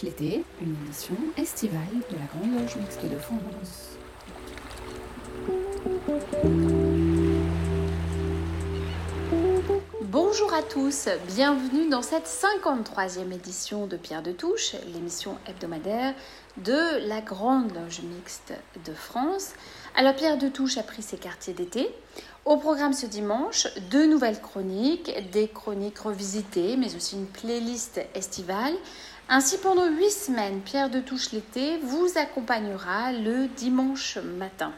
l'été, une édition estivale de la Grande Loge Mixte de France. Bonjour à tous, bienvenue dans cette 53e édition de Pierre de Touche, l'émission hebdomadaire de la Grande Loge Mixte de France. Alors Pierre de Touche a pris ses quartiers d'été. Au programme ce dimanche, deux nouvelles chroniques, des chroniques revisitées, mais aussi une playlist estivale. Ainsi, pendant huit semaines, Pierre de Touche l'été vous accompagnera le dimanche matin.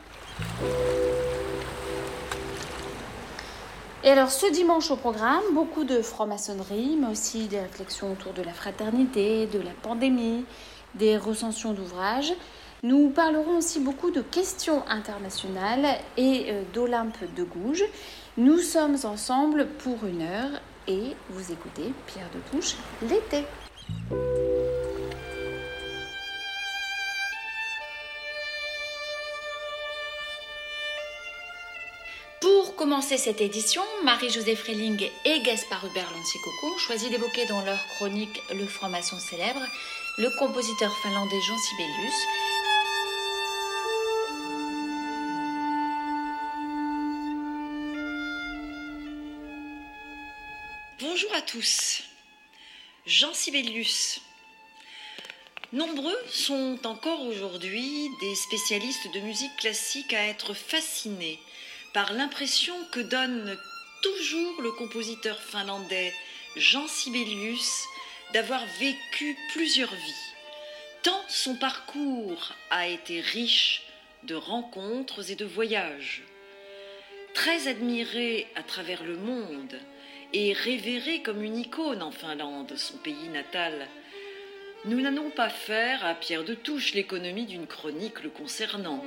Et alors ce dimanche au programme, beaucoup de franc-maçonnerie, mais aussi des réflexions autour de la fraternité, de la pandémie, des recensions d'ouvrages. Nous parlerons aussi beaucoup de questions internationales et euh, d'Olympe de Gouges. Nous sommes ensemble pour une heure et vous écoutez Pierre de Touche l'été. Pour commencer cette édition, Marie-Josée Freling et Gaspard Hubert Lancicoco ont choisi d'évoquer dans leur chronique Le franc-maçon célèbre le compositeur finlandais Jean Sibelius, Bonjour à tous. Jean Sibelius. Nombreux sont encore aujourd'hui des spécialistes de musique classique à être fascinés par l'impression que donne toujours le compositeur finlandais Jean Sibelius d'avoir vécu plusieurs vies. Tant son parcours a été riche de rencontres et de voyages. Très admiré à travers le monde, et révéré comme une icône en Finlande, son pays natal. Nous n'allons pas faire à Pierre de Touche l'économie d'une chronique le concernant.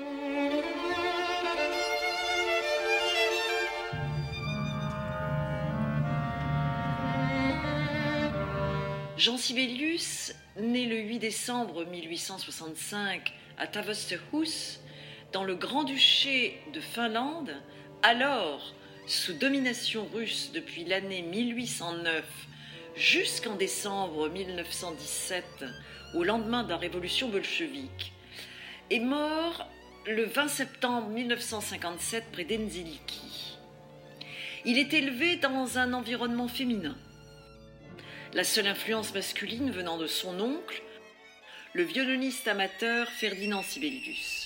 Jean Sibelius, né le 8 décembre 1865 à Tavastehus, dans le Grand-Duché de Finlande, alors sous domination russe depuis l'année 1809 jusqu'en décembre 1917, au lendemain de la révolution bolchevique, est mort le 20 septembre 1957 près d'Enziliki. Il est élevé dans un environnement féminin. La seule influence masculine venant de son oncle, le violoniste amateur Ferdinand Sibelius.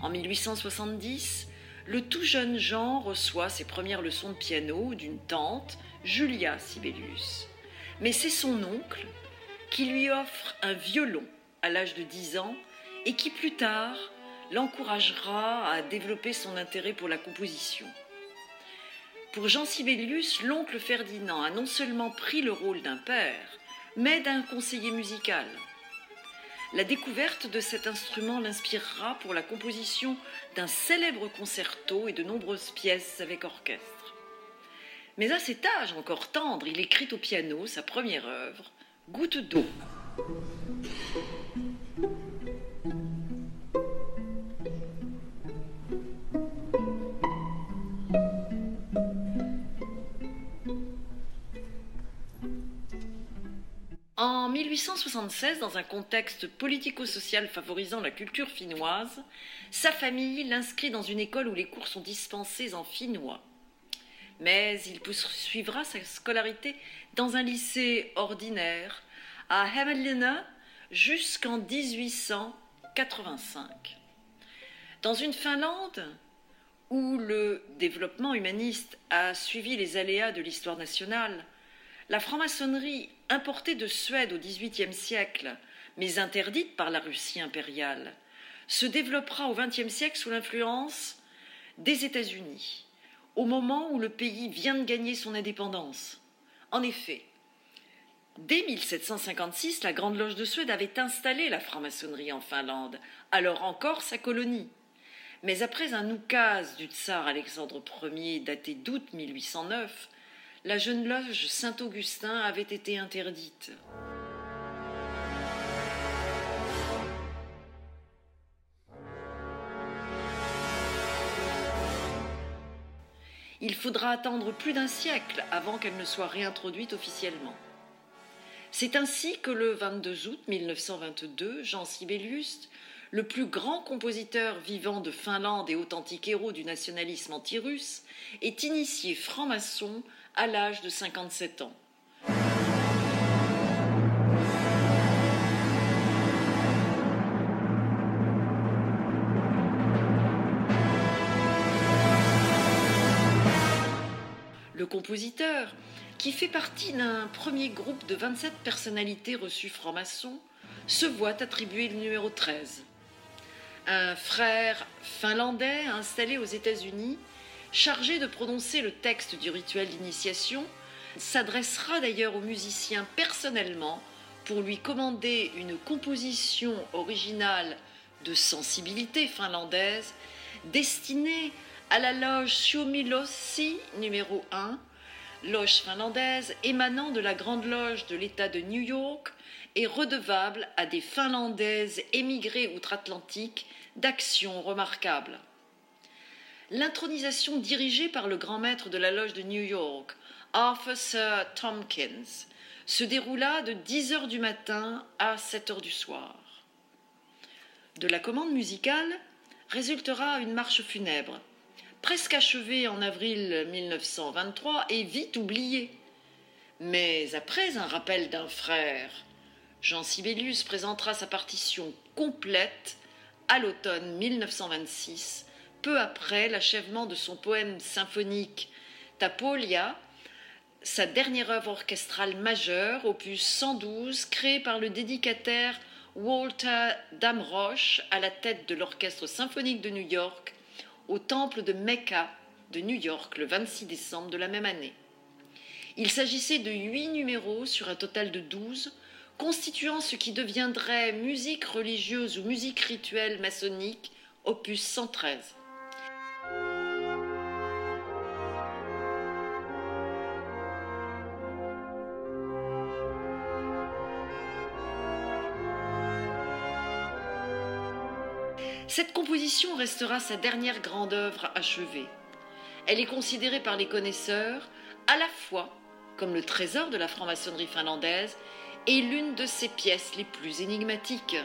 En 1870, le tout jeune Jean reçoit ses premières leçons de piano d'une tante, Julia Sibelius. Mais c'est son oncle qui lui offre un violon à l'âge de 10 ans et qui plus tard l'encouragera à développer son intérêt pour la composition. Pour Jean Sibelius, l'oncle Ferdinand a non seulement pris le rôle d'un père, mais d'un conseiller musical. La découverte de cet instrument l'inspirera pour la composition d'un célèbre concerto et de nombreuses pièces avec orchestre. Mais à cet âge encore tendre, il écrit au piano sa première œuvre, Goutte d'eau. En 1876, dans un contexte politico-social favorisant la culture finnoise, sa famille l'inscrit dans une école où les cours sont dispensés en finnois. Mais il poursuivra sa scolarité dans un lycée ordinaire à Hämeenlinna jusqu'en 1885. Dans une Finlande où le développement humaniste a suivi les aléas de l'histoire nationale, la franc-maçonnerie importée de Suède au XVIIIe siècle, mais interdite par la Russie impériale, se développera au XXe siècle sous l'influence des États-Unis, au moment où le pays vient de gagner son indépendance. En effet, dès 1756, la Grande Loge de Suède avait installé la franc-maçonnerie en Finlande, alors encore sa colonie. Mais après un oukase du tsar Alexandre Ier daté d'août 1809, la jeune loge Saint-Augustin avait été interdite. il faudra attendre plus d'un siècle avant qu'elle ne soit réintroduite officiellement. C'est ainsi que le 22 août 1922, Jean Sibelius, le plus grand compositeur vivant de Finlande et authentique héros du nationalisme anti-russe, est initié franc-maçon à l'âge de 57 ans. Le compositeur, qui fait partie d'un premier groupe de 27 personnalités reçues franc-maçon, se voit attribuer le numéro 13. Un frère finlandais installé aux États-Unis, chargé de prononcer le texte du rituel d'initiation, s'adressera d'ailleurs au musicien personnellement pour lui commander une composition originale de sensibilité finlandaise destinée à la loge Suomilossi numéro 1, loge finlandaise émanant de la Grande Loge de l'État de New York et redevable à des Finlandaises émigrées outre-Atlantique d'actions remarquables. L'intronisation dirigée par le grand maître de la loge de New York, Arthur Sir Tompkins, se déroula de 10 heures du matin à 7 heures du soir. De la commande musicale résultera une marche funèbre presque achevé en avril 1923 et vite oublié. Mais après un rappel d'un frère, Jean Sibelius présentera sa partition complète à l'automne 1926, peu après l'achèvement de son poème symphonique Tapolia, sa dernière œuvre orchestrale majeure, opus 112, créée par le dédicataire Walter Damrosch à la tête de l'Orchestre symphonique de New York au temple de Mecca de New York le 26 décembre de la même année. Il s'agissait de huit numéros sur un total de douze, constituant ce qui deviendrait musique religieuse ou musique rituelle maçonnique, opus 113. Cette composition restera sa dernière grande œuvre achevée. Elle est considérée par les connaisseurs à la fois comme le trésor de la franc-maçonnerie finlandaise et l'une de ses pièces les plus énigmatiques.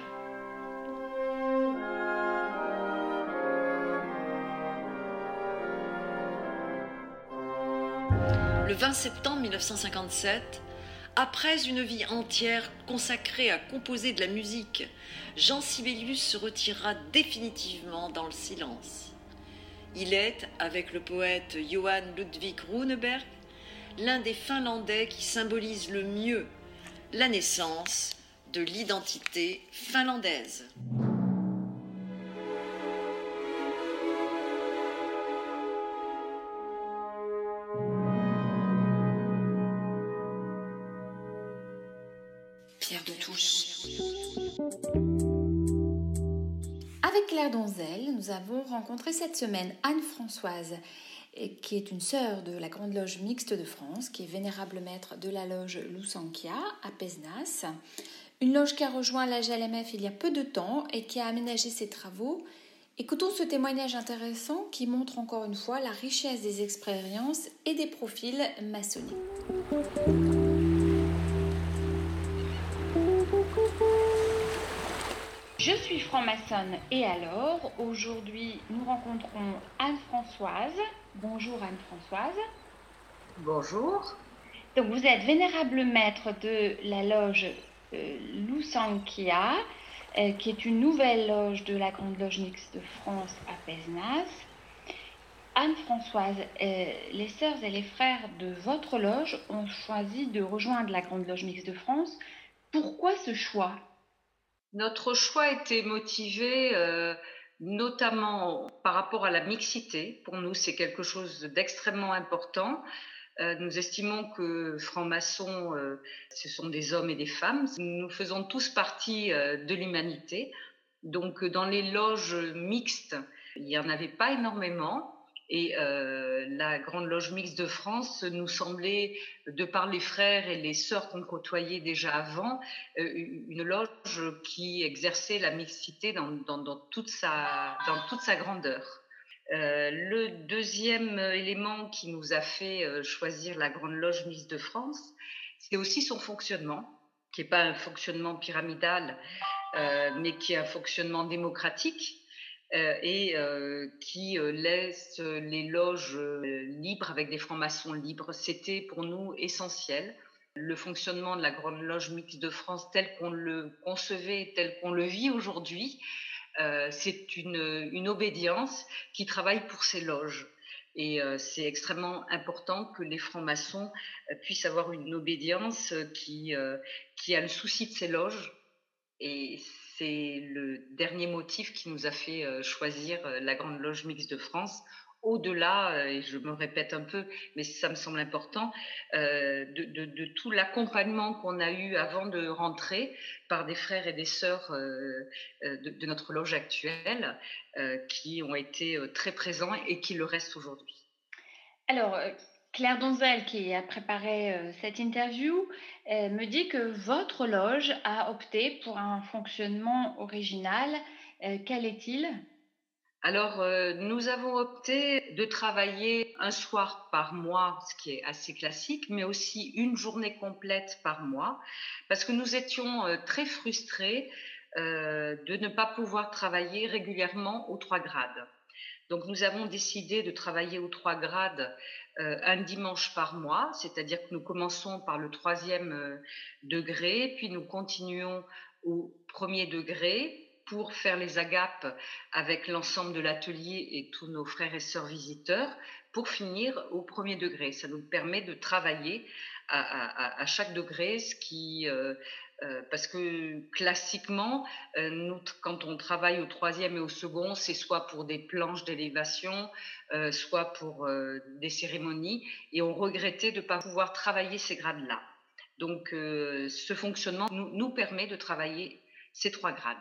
Le 20 septembre 1957, après une vie entière consacrée à composer de la musique, Jean Sibelius se retirera définitivement dans le silence. Il est, avec le poète Johann Ludwig Runeberg, l'un des Finlandais qui symbolise le mieux la naissance de l'identité finlandaise. Donzel, nous avons rencontré cette semaine Anne-Françoise, qui est une sœur de la Grande Loge Mixte de France, qui est vénérable maître de la loge Lusankia à Pesnas, une loge qui a rejoint la GLMF il y a peu de temps et qui a aménagé ses travaux. Écoutons ce témoignage intéressant qui montre encore une fois la richesse des expériences et des profils maçonniques. Je suis franc-maçonne et alors, aujourd'hui, nous rencontrons Anne-Françoise. Bonjour Anne-Françoise. Bonjour. Donc vous êtes vénérable maître de la loge euh, Lusankia, euh, qui est une nouvelle loge de la Grande Loge Mixte de France à Pesnas. Anne-Françoise, euh, les sœurs et les frères de votre loge ont choisi de rejoindre la Grande Loge Mixte de France. Pourquoi ce choix? Notre choix était motivé euh, notamment par rapport à la mixité. Pour nous, c'est quelque chose d'extrêmement important. Euh, nous estimons que francs-maçons, euh, ce sont des hommes et des femmes. Nous faisons tous partie de l'humanité. Donc, dans les loges mixtes, il n'y en avait pas énormément. Et euh, la Grande Loge Mixte de France nous semblait, de par les frères et les sœurs qu'on côtoyait déjà avant, euh, une loge qui exerçait la mixité dans, toute, sa, grandeur. le deuxième élément qui nous a fait choisir la Grande Loge Miss de France, c'est aussi son fonctionnement, qui n'est pas un fonctionnement pyramidal, mais qui est un fonctionnement démocratique euh, et euh, qui euh, laisse les loges libres avec des francs-maçons libres. C'était pour nous essentiel. Le fonctionnement de la Grande Loge Mixte de France tel qu'on le concevait, tel qu'on le vit aujourd'hui, c'est une, une, obédience qui travaille pour ces loges. Et c'est extrêmement important que les francs-maçons puissent avoir une obédience qui, a le souci de ces loges. Et c'est le dernier motif qui nous a fait euh, choisir euh, la Grande Loge Mixte de France. Au-delà, euh, et je me répète un peu, mais ça me semble important, de, tout l'accompagnement qu'on a eu avant de rentrer par des frères et des sœurs de, notre loge actuelle qui ont été très présents et qui le restent aujourd'hui. Alors, Claire Donzel, qui a préparé euh, cette interview, euh, me dit que votre loge a opté pour un fonctionnement original. Euh, quel est-il? Alors, nous avons opté de travailler un soir par mois, ce qui est assez classique, mais aussi une journée complète par mois, parce que nous étions très frustrés de ne pas pouvoir travailler régulièrement aux trois grades. Donc, nous avons décidé de travailler aux trois grades euh, un dimanche par mois, c'est-à-dire que nous commençons par le troisième euh, degré, puis nous continuons au premier degré pour faire les agapes avec l'ensemble de l'atelier et tous nos frères et sœurs visiteurs, pour finir au premier degré. Ça nous permet de travailler à, chaque degré, ce qui euh, euh, parce que classiquement, euh, nous, quand on travaille au troisième et au second, c'est soit pour des planches d'élévation, euh, soit pour des cérémonies, et on regrettait de ne pas pouvoir travailler ces grades-là. Donc, ce fonctionnement nous, permet de travailler ces trois grades.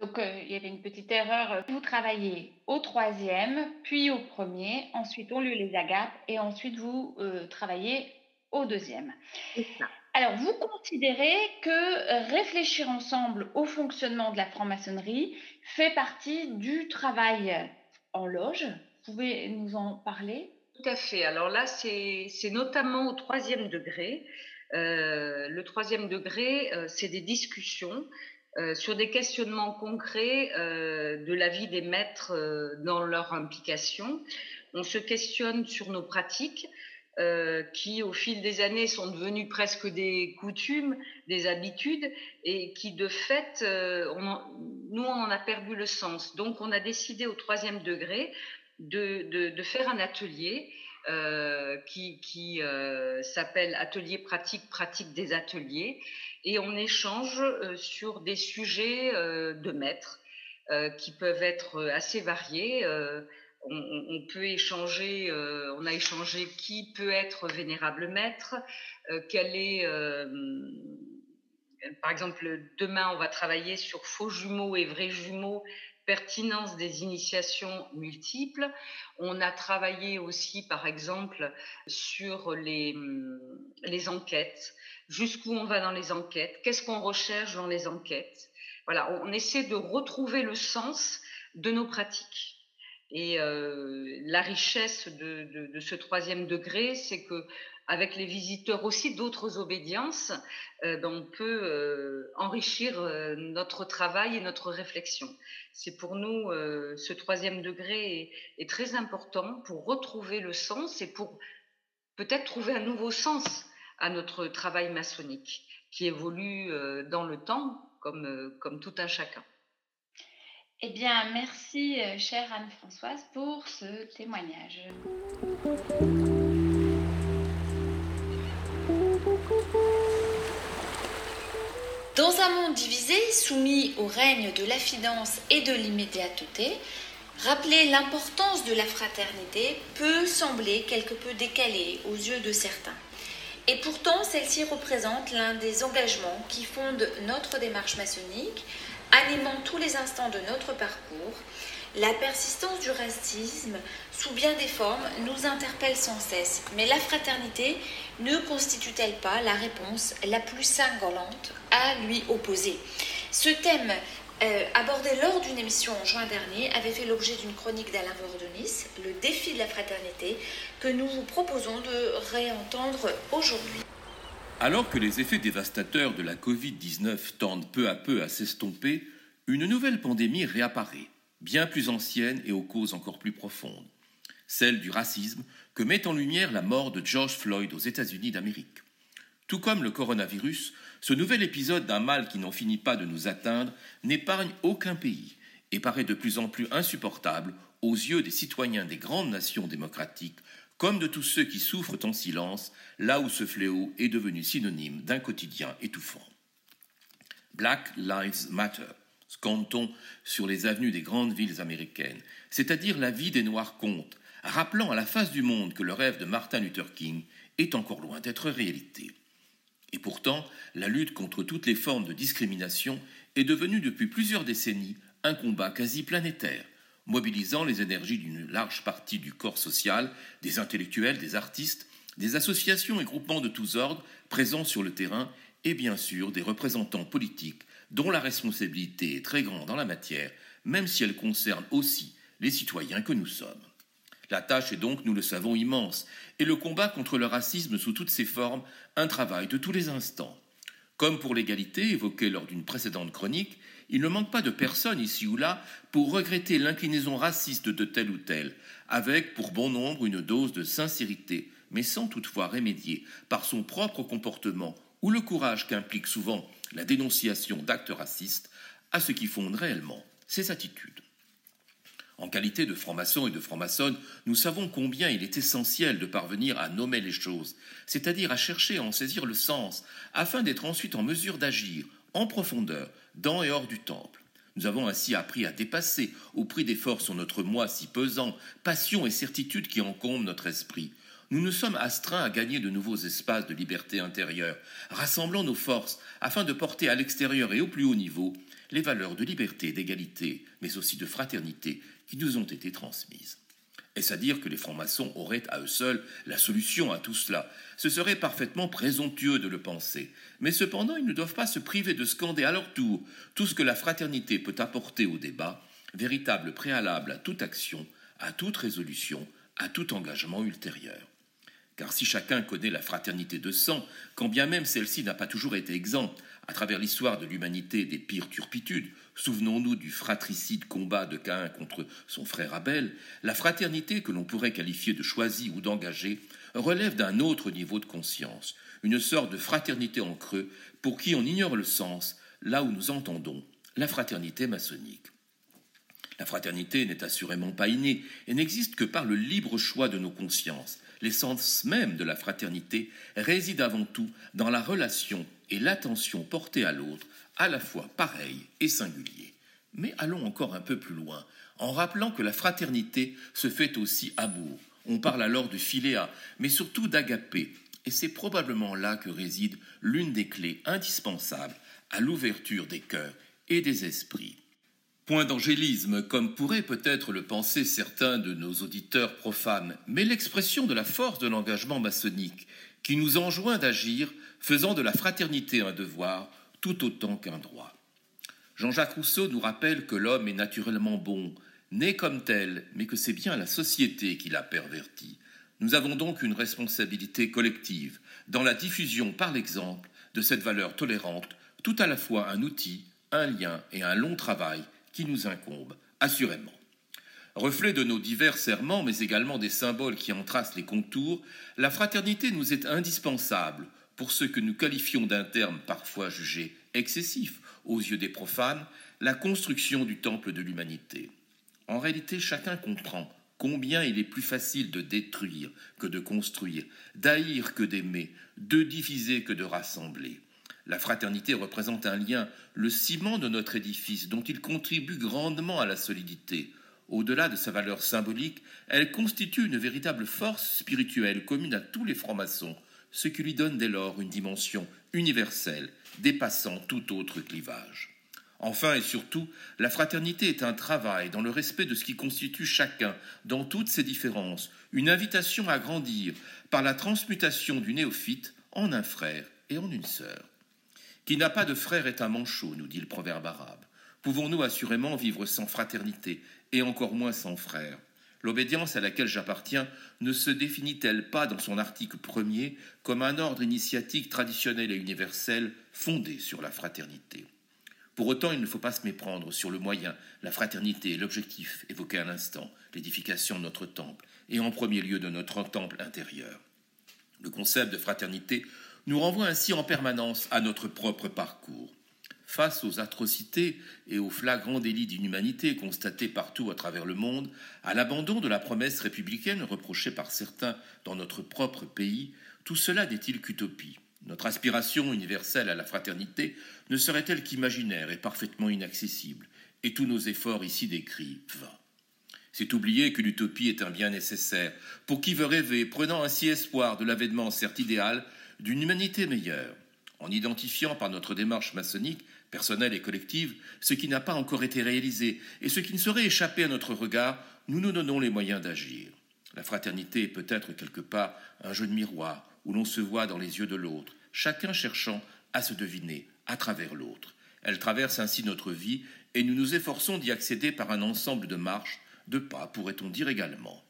Donc, il y avait une petite erreur. Vous travaillez au troisième, puis au premier, ensuite on lit les agapes, et ensuite vous travaillez au deuxième. C'est ça. Alors, vous considérez que euh, réfléchir ensemble au fonctionnement de la franc-maçonnerie fait partie du travail en loge. Vous pouvez nous en parler? Tout à fait. Alors là, c'est notamment au troisième degré. Euh, le troisième degré, euh, c'est des discussions sur des questionnements concrets de la vie des maîtres dans leur implication. On se questionne sur nos pratiques, euh, qui, au fil des années, sont devenues presque des coutumes, des habitudes, et qui, de fait, euh, nous, on en a perdu le sens. Donc, on a décidé au troisième degré de, faire un atelier euh, qui, s'appelle Atelier pratique, pratique des ateliers, et on échange sur des sujets de maîtres qui peuvent être assez variés on, peut échanger, euh, on a échangé qui peut être vénérable maître, euh, quel est, euh, par exemple, demain on va travailler sur faux jumeaux et vrais jumeaux, pertinence des initiations multiples. On a travaillé aussi, par exemple, sur les, les enquêtes, jusqu'où on va dans les enquêtes, qu'est-ce qu'on recherche dans les enquêtes? Voilà, on essaie de retrouver le sens de nos pratiques. Et la richesse de, ce troisième degré, c'est que avec les visiteurs aussi d'autres obédiences, ben, on peut enrichir notre travail et notre réflexion. C'est pour nous, ce troisième degré est, très important pour retrouver le sens et pour peut-être trouver un nouveau sens à notre travail maçonnique qui évolue dans le temps comme, comme tout un chacun. Eh bien, merci, euh, chère Anne-Françoise, pour ce témoignage. Dans un monde divisé, soumis au règne de l'affidence et de l'immédiateté, rappeler l'importance de la fraternité peut sembler quelque peu décalé aux yeux de certains. Et pourtant, celle-ci représente l'un des engagements qui fondent notre démarche maçonnique, animant tous les instants de notre parcours, la persistance du racisme, sous bien des formes, nous interpelle sans cesse. Mais la fraternité ne constitue-t-elle pas la réponse la plus cinglante à lui opposer? Ce thème euh, abordé lors d'une émission en juin dernier, avait fait l'objet d'une chronique d'Alain Vordonis, Le défi de la fraternité, que nous vous proposons de réentendre aujourd'hui. Alors que les effets dévastateurs de la Covid-19 tendent peu à peu à s'estomper, une nouvelle pandémie réapparaît, bien plus ancienne et aux causes encore plus profondes, celle du racisme que met en lumière la mort de George Floyd aux États-Unis d'Amérique. Tout comme le coronavirus, ce nouvel épisode d'un mal qui n'en finit pas de nous atteindre n'épargne aucun pays et paraît de plus en plus insupportable aux yeux des citoyens des grandes nations démocratiques comme de tous ceux qui souffrent en silence là où ce fléau est devenu synonyme d'un quotidien étouffant. Black Lives Matter, scande-t-on sur les avenues des grandes villes américaines, c'est-à-dire la vie des Noirs compte, rappelant à la face du monde que le rêve de Martin Luther King est encore loin d'être réalité. Et pourtant, la lutte contre toutes les formes de discrimination est devenue depuis plusieurs décennies un combat quasi planétaire, mobilisant les énergies d'une large partie du corps social, des intellectuels, des artistes, des associations et groupements de tous ordres présents sur le terrain et bien sûr des représentants politiques dont la responsabilité est très grande en la matière, même si elle concerne aussi les citoyens que nous sommes. La tâche est donc, nous le savons, immense, et le combat contre le racisme sous toutes ses formes, un travail de tous les instants. Comme pour l'égalité évoquée lors d'une précédente chronique, il ne manque pas de personnes ici ou là pour regretter l'inclinaison raciste de tel ou tel, avec pour bon nombre une dose de sincérité, mais sans toutefois remédier par son propre comportement ou le courage qu'implique souvent la dénonciation d'actes racistes à ce qui fonde réellement ses attitudes. En qualité de franc-maçon et de franc-maçonne, nous savons combien il est essentiel de parvenir à nommer les choses, c'est-à-dire à chercher à en saisir le sens, afin d'être ensuite en mesure d'agir en profondeur, dans et hors du temple. Nous avons ainsi appris à dépasser, au prix d'efforts sur notre moi si pesant, passion et certitude qui encombrent notre esprit. Nous nous sommes astreints à gagner de nouveaux espaces de liberté intérieure, rassemblant nos forces afin de porter à l'extérieur et au plus haut niveau les valeurs de liberté, d'égalité, mais aussi de fraternité qui nous ont été transmises. Est-ce à dire que les francs-maçons auraient à eux seuls la solution à tout cela? Ce serait parfaitement présomptueux de le penser. Mais cependant, ils ne doivent pas se priver de scander à leur tour tout ce que la fraternité peut apporter au débat, véritable préalable à toute action, à toute résolution, à tout engagement ultérieur. Car si chacun connaît la fraternité de sang, quand bien même celle-ci n'a pas toujours été exempte à travers l'histoire de l'humanité des pires turpitudes, souvenons-nous du fratricide combat de Caïn contre son frère Abel, la fraternité que l'on pourrait qualifier de choisie ou d'engagée relève d'un autre niveau de conscience, une sorte de fraternité en creux pour qui on ignore le sens, là où nous entendons la fraternité maçonnique. La fraternité n'est assurément pas innée et n'existe que par le libre choix de nos consciences. L'essence même de la fraternité réside avant tout dans la relation et l'attention portée à l'autre, à la fois pareil et singulier. Mais allons encore un peu plus loin, en rappelant que la fraternité se fait aussi amour. On parle alors de philéa, mais surtout d'agapé, et c'est probablement là que réside l'une des clés indispensables à l'ouverture des cœurs et des esprits. Point d'angélisme, comme pourraient peut-être le penser certains de nos auditeurs profanes, mais l'expression de la force de l'engagement maçonnique, qui nous enjoint d'agir faisant de la fraternité un devoir tout autant qu'un droit. Jean-Jacques Rousseau nous rappelle que l'homme est naturellement bon, né comme tel, mais que c'est bien la société qui l'a perverti. Nous avons donc une responsabilité collective dans la diffusion par l'exemple de cette valeur tolérante, tout à la fois un outil, un lien et un long travail qui nous incombe, assurément. Reflet de nos divers serments, mais également des symboles qui en tracent les contours, la fraternité nous est indispensable pour ce que nous qualifions d'un terme parfois jugé excessif aux yeux des profanes, la construction du temple de l'humanité. En réalité, chacun comprend combien il est plus facile de détruire que de construire, d'haïr que d'aimer, de diviser que de rassembler. La fraternité représente un lien, le ciment de notre édifice, dont il contribue grandement à la solidité. Au-delà de sa valeur symbolique, elle constitue une véritable force spirituelle commune à tous les francs-maçons, ce qui lui donne dès lors une dimension universelle, dépassant tout autre clivage. Enfin et surtout, la fraternité est un travail dans le respect de ce qui constitue chacun, dans toutes ses différences, une invitation à grandir par la transmutation du néophyte en un frère et en une sœur. Qui n'a pas de frère est un manchot, nous dit le proverbe arabe. Pouvons-nous assurément vivre sans fraternité, et encore moins sans frères L'obédience à laquelle j'appartiens ne se définit-elle pas dans son article premier comme un ordre initiatique traditionnel et universel fondé sur la fraternité? Pour autant, il ne faut pas se méprendre sur le moyen, la fraternité et l'objectif évoqué à l'instant, l'édification de notre temple, et en premier lieu de notre temple intérieur. Le concept de fraternité nous renvoie ainsi en permanence à notre propre parcours. Face aux atrocités et aux flagrants délits d'inhumanité constatés partout à travers le monde, à l'abandon de la promesse républicaine reprochée par certains dans notre propre pays, tout cela n'est-il qu'utopie? Notre aspiration universelle à la fraternité ne serait-elle qu'imaginaire et parfaitement inaccessible Et tous nos efforts ici décrits vains? C'est oublier que l'utopie est un bien nécessaire. Pour qui veut rêver, prenant ainsi espoir de l'avènement certes idéal d'une humanité meilleure, en identifiant par notre démarche maçonnique, personnelle et collective, ce qui n'a pas encore été réalisé et ce qui ne saurait échapper à notre regard, nous nous donnons les moyens d'agir. La fraternité est peut-être quelque part un jeu de miroir où l'on se voit dans les yeux de l'autre, chacun cherchant à se deviner à travers l'autre. Elle traverse ainsi notre vie et nous nous efforçons d'y accéder par un ensemble de marches de pas, pourrait-on dire également.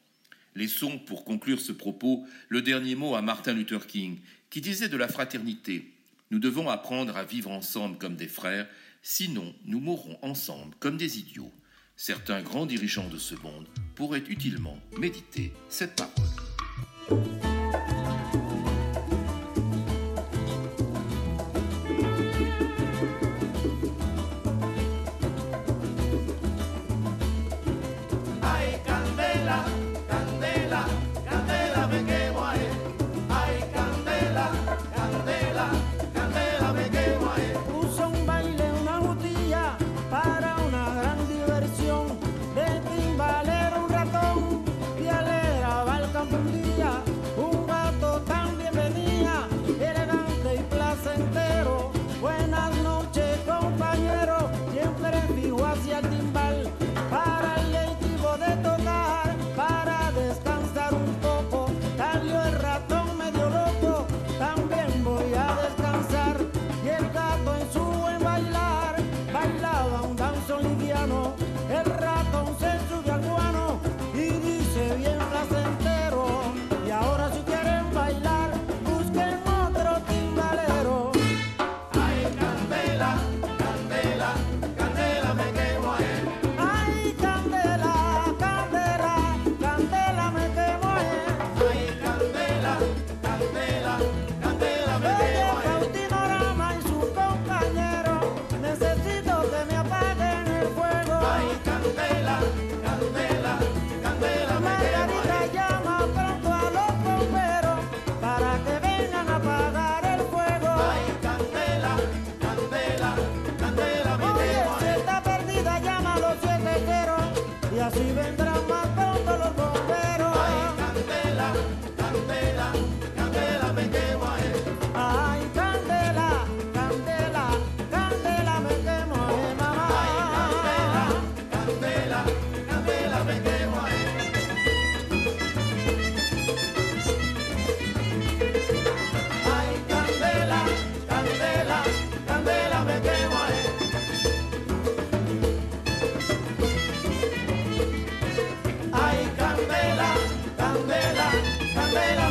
Laissons, pour conclure ce propos, le dernier mot à Martin Luther King, qui disait de la fraternité Nous devons apprendre à vivre ensemble comme des frères, sinon nous mourrons ensemble comme des idiots. Certains grands dirigeants de ce monde pourraient utilement méditer cette parole. Candela,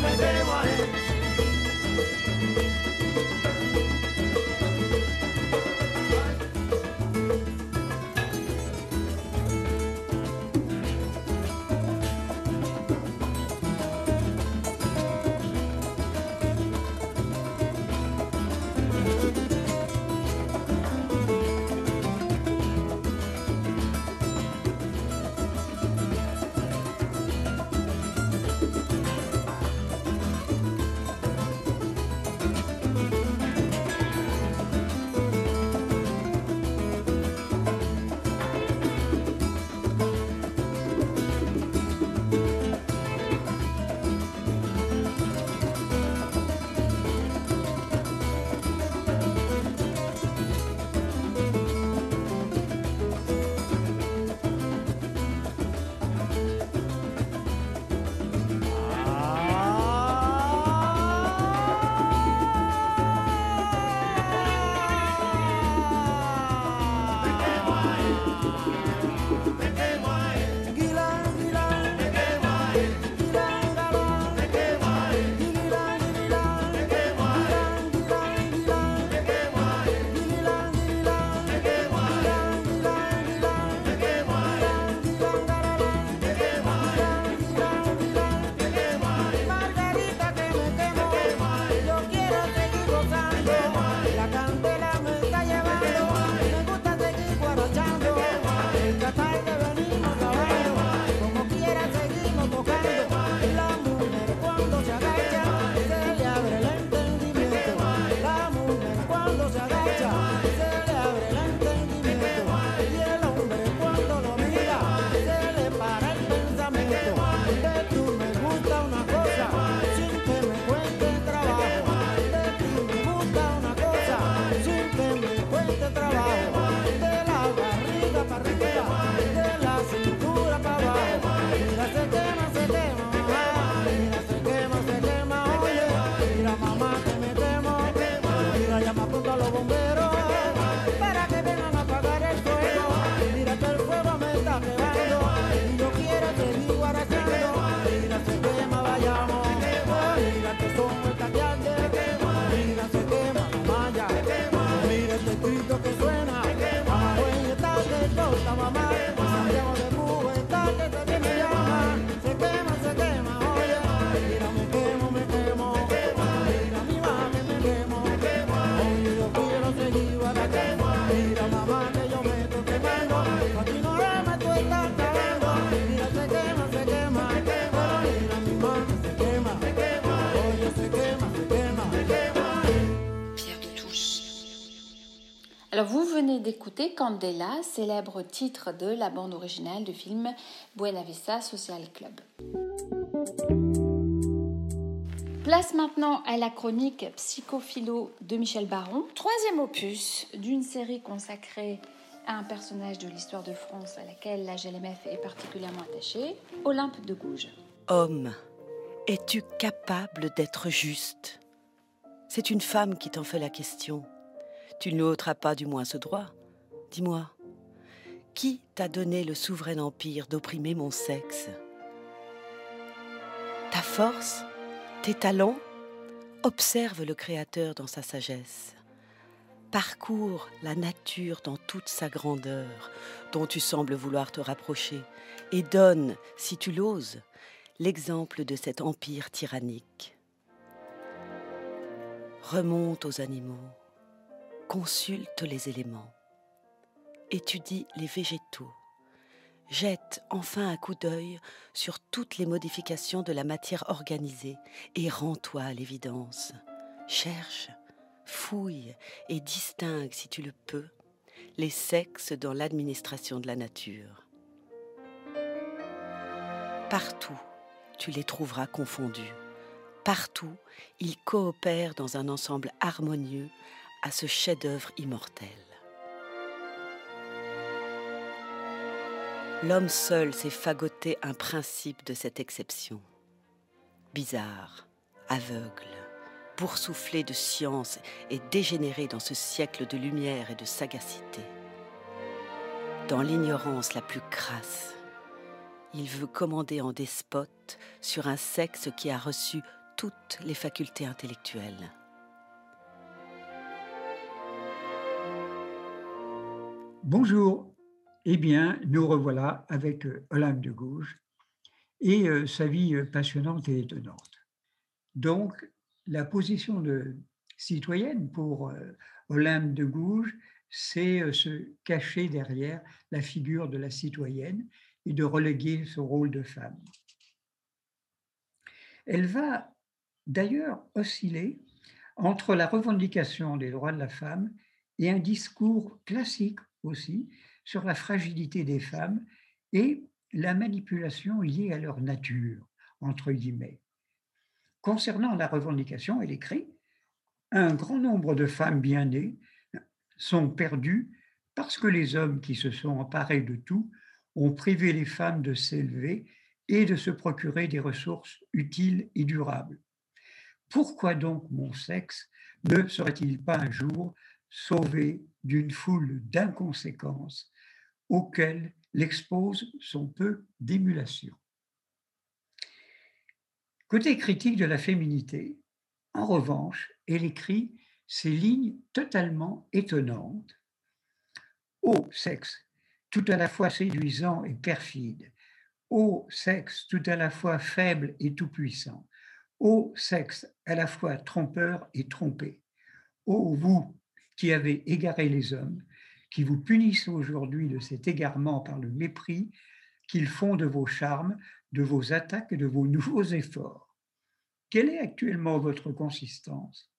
Alors vous venez d'écouter Candela, célèbre titre de la bande originale du film Buena Vista Social Club. Place maintenant à la chronique Psychophilo de Michel Baron, troisième opus d'une série consacrée à un personnage de l'histoire de France à laquelle la GLMF est particulièrement attachée, Olympe de Gouges. Homme, es-tu capable d'être juste? C'est une femme qui t'en fait la question. Tu n'ôteras pas du moins ce droit. Dis-moi, qui t'a donné le souverain empire d'opprimer mon sexe? Ta force Tes talents Observe le Créateur dans sa sagesse. Parcours la nature dans toute sa grandeur, dont tu sembles vouloir te rapprocher, et donne, si tu l'oses, l'exemple de cet empire tyrannique. Remonte aux animaux, consulte les éléments, étudie les végétaux, jette enfin un coup d'œil sur toutes les modifications de la matière organisée et rends-toi à l'évidence. Cherche, fouille et distingue, si tu le peux, les sexes dans l'administration de la nature. Partout, tu les trouveras confondus. Partout, ils coopèrent dans un ensemble harmonieux à ce chef-d'œuvre immortel. L'homme seul s'est fagoté un principe de cette exception. Bizarre, aveugle, boursouflé de science et dégénéré dans ce siècle de lumière et de sagacité. Dans l'ignorance la plus crasse, il veut commander en despote sur un sexe qui a reçu toutes les facultés intellectuelles. Bonjour. Eh bien, nous revoilà avec euh, Olympe de Gouges et euh, sa vie euh, passionnante et étonnante. Donc, la position de citoyenne pour Olympe de Gouges, c'est se cacher derrière la figure de la citoyenne et de reléguer son rôle de femme. Elle va d'ailleurs osciller entre la revendication des droits de la femme et un discours classique aussi sur la fragilité des femmes et la manipulation liée à leur nature, entre guillemets. Concernant la revendication, elle écrit Un grand nombre de femmes bien nées sont perdues parce que les hommes qui se sont emparés de tout ont privé les femmes de s'élever et de se procurer des ressources utiles et durables. Pourquoi donc mon sexe ne serait-il pas un jour sauvé d'une foule d'inconséquences auxquelles l'expose son peu d'émulation. Côté critique de la féminité, en revanche, elle écrit ces lignes totalement étonnantes. Ô sexe, tout à la fois séduisant et perfide, ô sexe, tout à la fois faible et tout-puissant, ô sexe, à la fois trompeur et trompé, ô vous, qui avez égaré les hommes, qui vous punissent aujourd'hui de cet égarement par le mépris qu'ils font de vos charmes, de vos attaques et de vos nouveaux efforts. Quelle est actuellement votre consistance?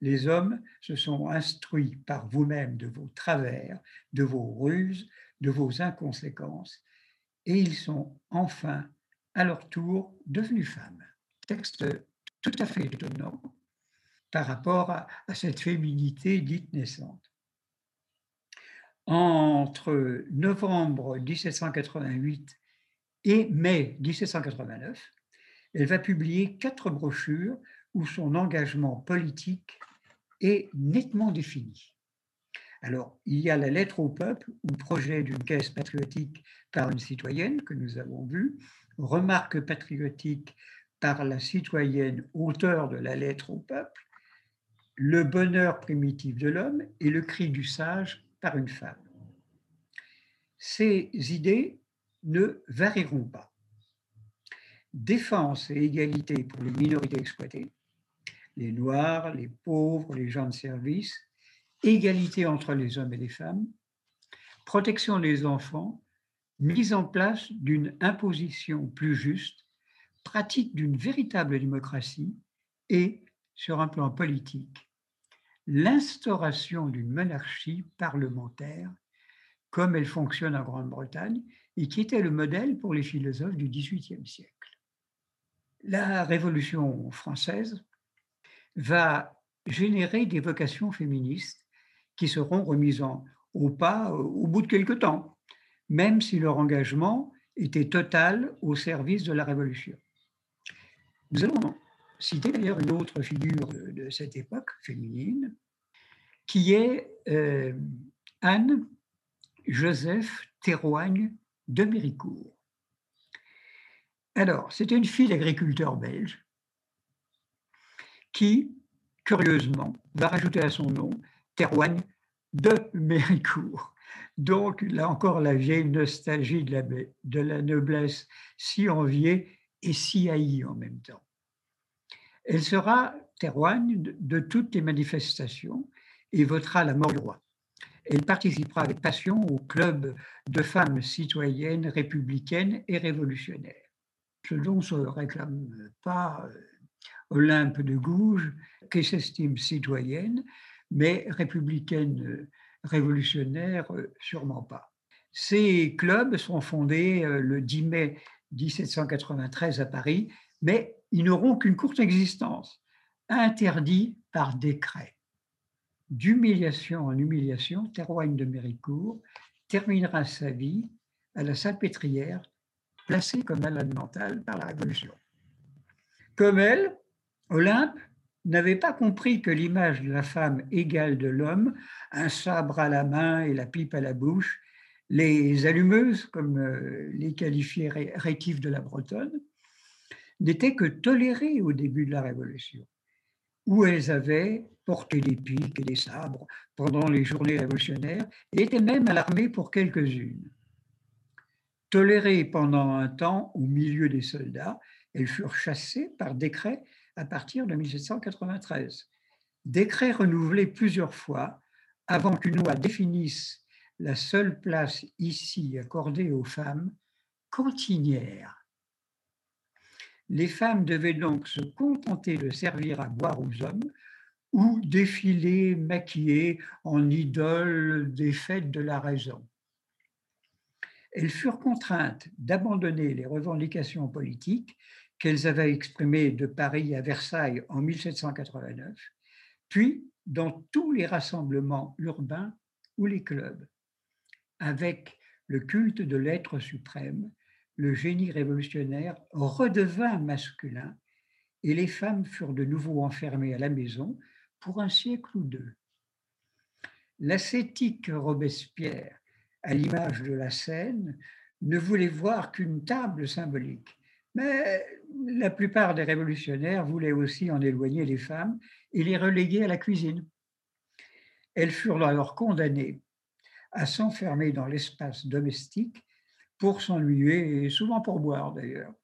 Les hommes se sont instruits par vous-même de vos travers, de vos ruses, de vos inconséquences, et ils sont enfin, à leur tour, devenus femmes. Texte tout à fait étonnant par rapport à, cette féminité dite naissante. Entre novembre 1788 et mai 1789, elle va publier quatre brochures où son engagement politique est nettement défini. Alors, il y a la lettre au peuple ou projet d'une caisse patriotique par une citoyenne que nous avons vu, remarque patriotique par la citoyenne auteur de la lettre au peuple, le bonheur primitif de l'homme et le cri du sage par une femme. ces idées ne varieront pas. Défense et égalité pour les minorités exploitées, les Noirs, les pauvres, les gens de service, égalité entre les hommes et les femmes, protection des enfants, mise en place d'une imposition plus juste, pratique d'une véritable démocratie et, sur un plan politique, l'instauration d'une monarchie parlementaire comme elle fonctionne en Grande-Bretagne et qui était le modèle pour les philosophes du XVIIIe siècle. La Révolution française va générer des vocations féministes qui seront remises en, au pas au bout de quelques temps, même si leur engagement était total au service de la Révolution. Nous allons citer d'ailleurs une autre figure de, cette époque féminine, qui est euh, Anne Joseph Théroigne de Méricourt. Alors, c'était une fille d'agriculteur belge qui, curieusement, va rajouter à son nom Théroigne de Méricourt. Donc, là encore, la vieille nostalgie de la, de la noblesse si enviée et si haïe en même temps. Elle sera Théroigne de toutes les manifestations et votera la mort du roi. Elle participera avec passion au club de femmes citoyennes, républicaines et révolutionnaires. Ce dont se réclame pas euh, Olympe de Gouges, qui s'estime citoyenne, mais républicaine euh, révolutionnaire, euh, sûrement pas. Ces clubs sont fondés le 10 mai 1793 à Paris, mais ils n'auront qu'une courte existence, interdits par décret d'humiliation en humiliation, Théroigne de Méricourt terminera sa vie à la Salpêtrière, placée comme malade mentale par la Révolution. Comme elle, Olympe n'avait pas compris que l'image de la femme égale de l'homme, un sabre à la main et la pipe à la bouche, les allumeuses, comme euh, les qualifiait Rétif de la Bretonne, n'était que tolérée au début de la Révolution où elles avaient porté des piques et des sabres pendant les journées révolutionnaires et étaient même à l'armée pour quelques-unes. Tolérées pendant un temps au milieu des soldats, elles furent chassées par décret à partir de 1793. Décret renouvelé plusieurs fois avant qu'une loi définisse la seule place ici accordée aux femmes, cantinières les femmes devaient donc se contenter de servir à boire aux hommes ou défiler maquillées en idoles des fêtes de la raison. Elles furent contraintes d'abandonner les revendications politiques qu'elles avaient exprimées de Paris à Versailles en 1789, puis dans tous les rassemblements urbains ou les clubs, avec le culte de l'être suprême le génie révolutionnaire redevint masculin et les femmes furent de nouveau enfermées à la maison pour un siècle ou deux. L'ascétique Robespierre, à l'image de la scène, ne voulait voir qu'une table symbolique. Mais la plupart des révolutionnaires voulaient aussi en éloigner les femmes et les reléguer à la cuisine. Elles furent alors condamnées à s'enfermer dans l'espace domestique pour s'ennuyer et souvent pour boire d'ailleurs.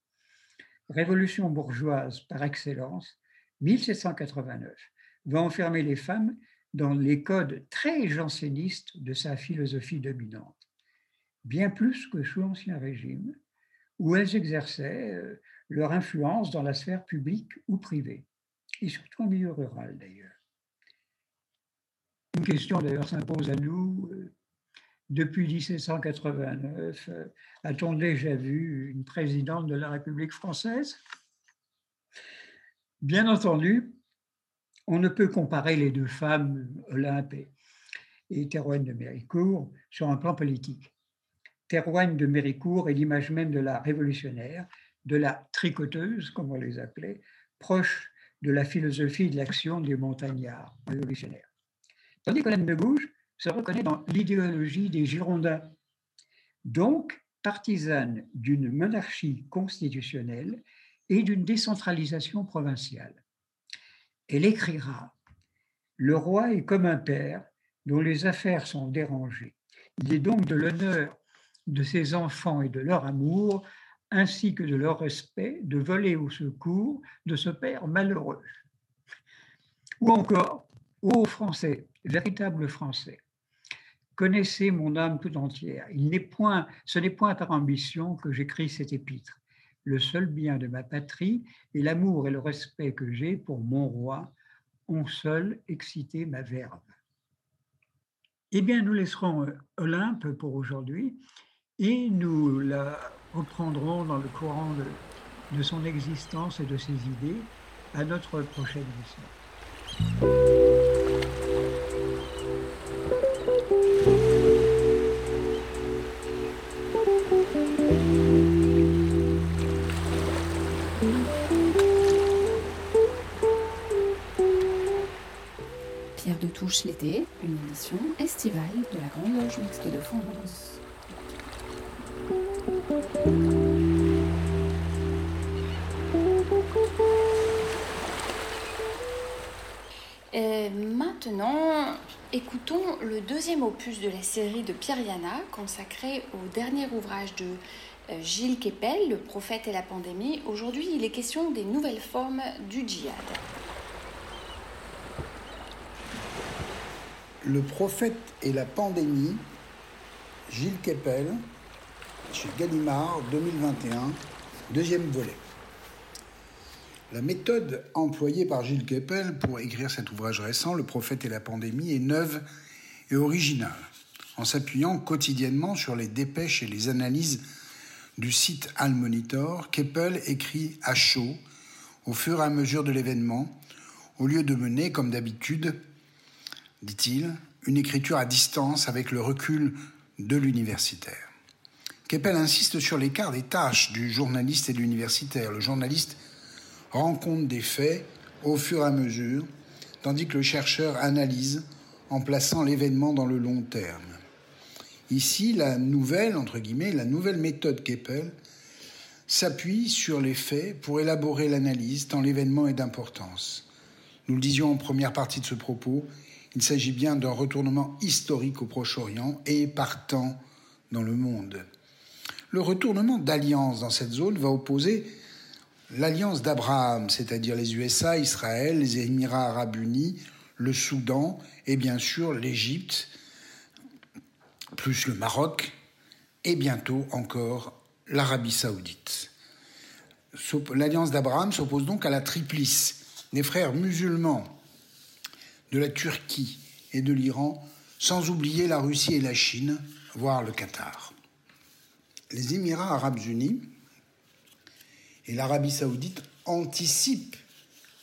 Révolution bourgeoise par excellence, 1789, va enfermer les femmes dans les codes très jansénistes de sa philosophie dominante, bien plus que sous l'Ancien Régime, où elles exerçaient euh, leur influence dans la sphère publique ou privée, et surtout en milieu rural d'ailleurs. Une question d'ailleurs s'impose à nous, euh, depuis 1789, euh, a-t-on déjà vu une présidente de la République française? Bien entendu, on ne peut comparer les deux femmes, Olympe et Théroigne de Méricourt, sur un plan politique. Théroigne de Méricourt est l'image même de la révolutionnaire, de la tricoteuse, comme on les appelait, proche de la philosophie de l'action des montagnards révolutionnaires. Tandis qu'Olympe de Gouges se reconnaît dans l'idéologie des Girondins, donc partisane d'une monarchie constitutionnelle et d'une décentralisation provinciale. Elle écrira Le roi est comme un père dont les affaires sont dérangées. Il est donc de l'honneur de ses enfants et de leur amour, ainsi que de leur respect, de voler au secours de ce père malheureux. Ou encore, ô Français, véritable Français, connaissez mon âme tout entière. Il n'est point, ce n'est point par ambition que j'écris cet épître. Le seul bien de ma patrie et l'amour et le respect que j'ai pour mon roi ont seuls excité ma verve. Eh bien, nous laisserons euh, Olympe pour aujourd'hui et nous la reprendrons dans le courant de, de son existence et de ses idées à notre prochaine émission. L'été, une émission estivale de la Grande Loge Mixte de France. Et maintenant, écoutons le deuxième opus de la série de Pierre consacré au dernier ouvrage de euh, Gilles Kepel, Le prophète et la pandémie. Aujourd'hui, il est question des nouvelles formes du djihad. Le prophète et la pandémie, Gilles Keppel, chez Gallimard 2021, deuxième volet. La méthode employée par Gilles Keppel pour écrire cet ouvrage récent, Le prophète et la pandémie, est neuve et originale. En s'appuyant quotidiennement sur les dépêches et les analyses du site Al-Monitor, Keppel écrit à chaud, au fur et à mesure de l'événement, au lieu de mener, comme d'habitude, dit-il, une écriture à distance avec le recul de l'universitaire. Keppel insiste sur l'écart des tâches du journaliste et de l'universitaire. Le journaliste rend compte des faits au fur et à mesure, tandis que le chercheur analyse en plaçant l'événement dans le long terme. Ici, la nouvelle, entre guillemets, la nouvelle méthode Keppel s'appuie sur les faits pour élaborer l'analyse tant l'événement est d'importance. Nous le disions en première partie de ce propos, il s'agit bien d'un retournement historique au Proche-Orient et partant dans le monde. Le retournement d'alliance dans cette zone va opposer l'alliance d'Abraham, c'est-à-dire les USA, Israël, les Émirats arabes unis, le Soudan et bien sûr l'Égypte, plus le Maroc et bientôt encore l'Arabie saoudite. L'alliance d'Abraham s'oppose donc à la triplice des frères musulmans de la Turquie et de l'Iran, sans oublier la Russie et la Chine, voire le Qatar. Les Émirats arabes unis et l'Arabie saoudite anticipent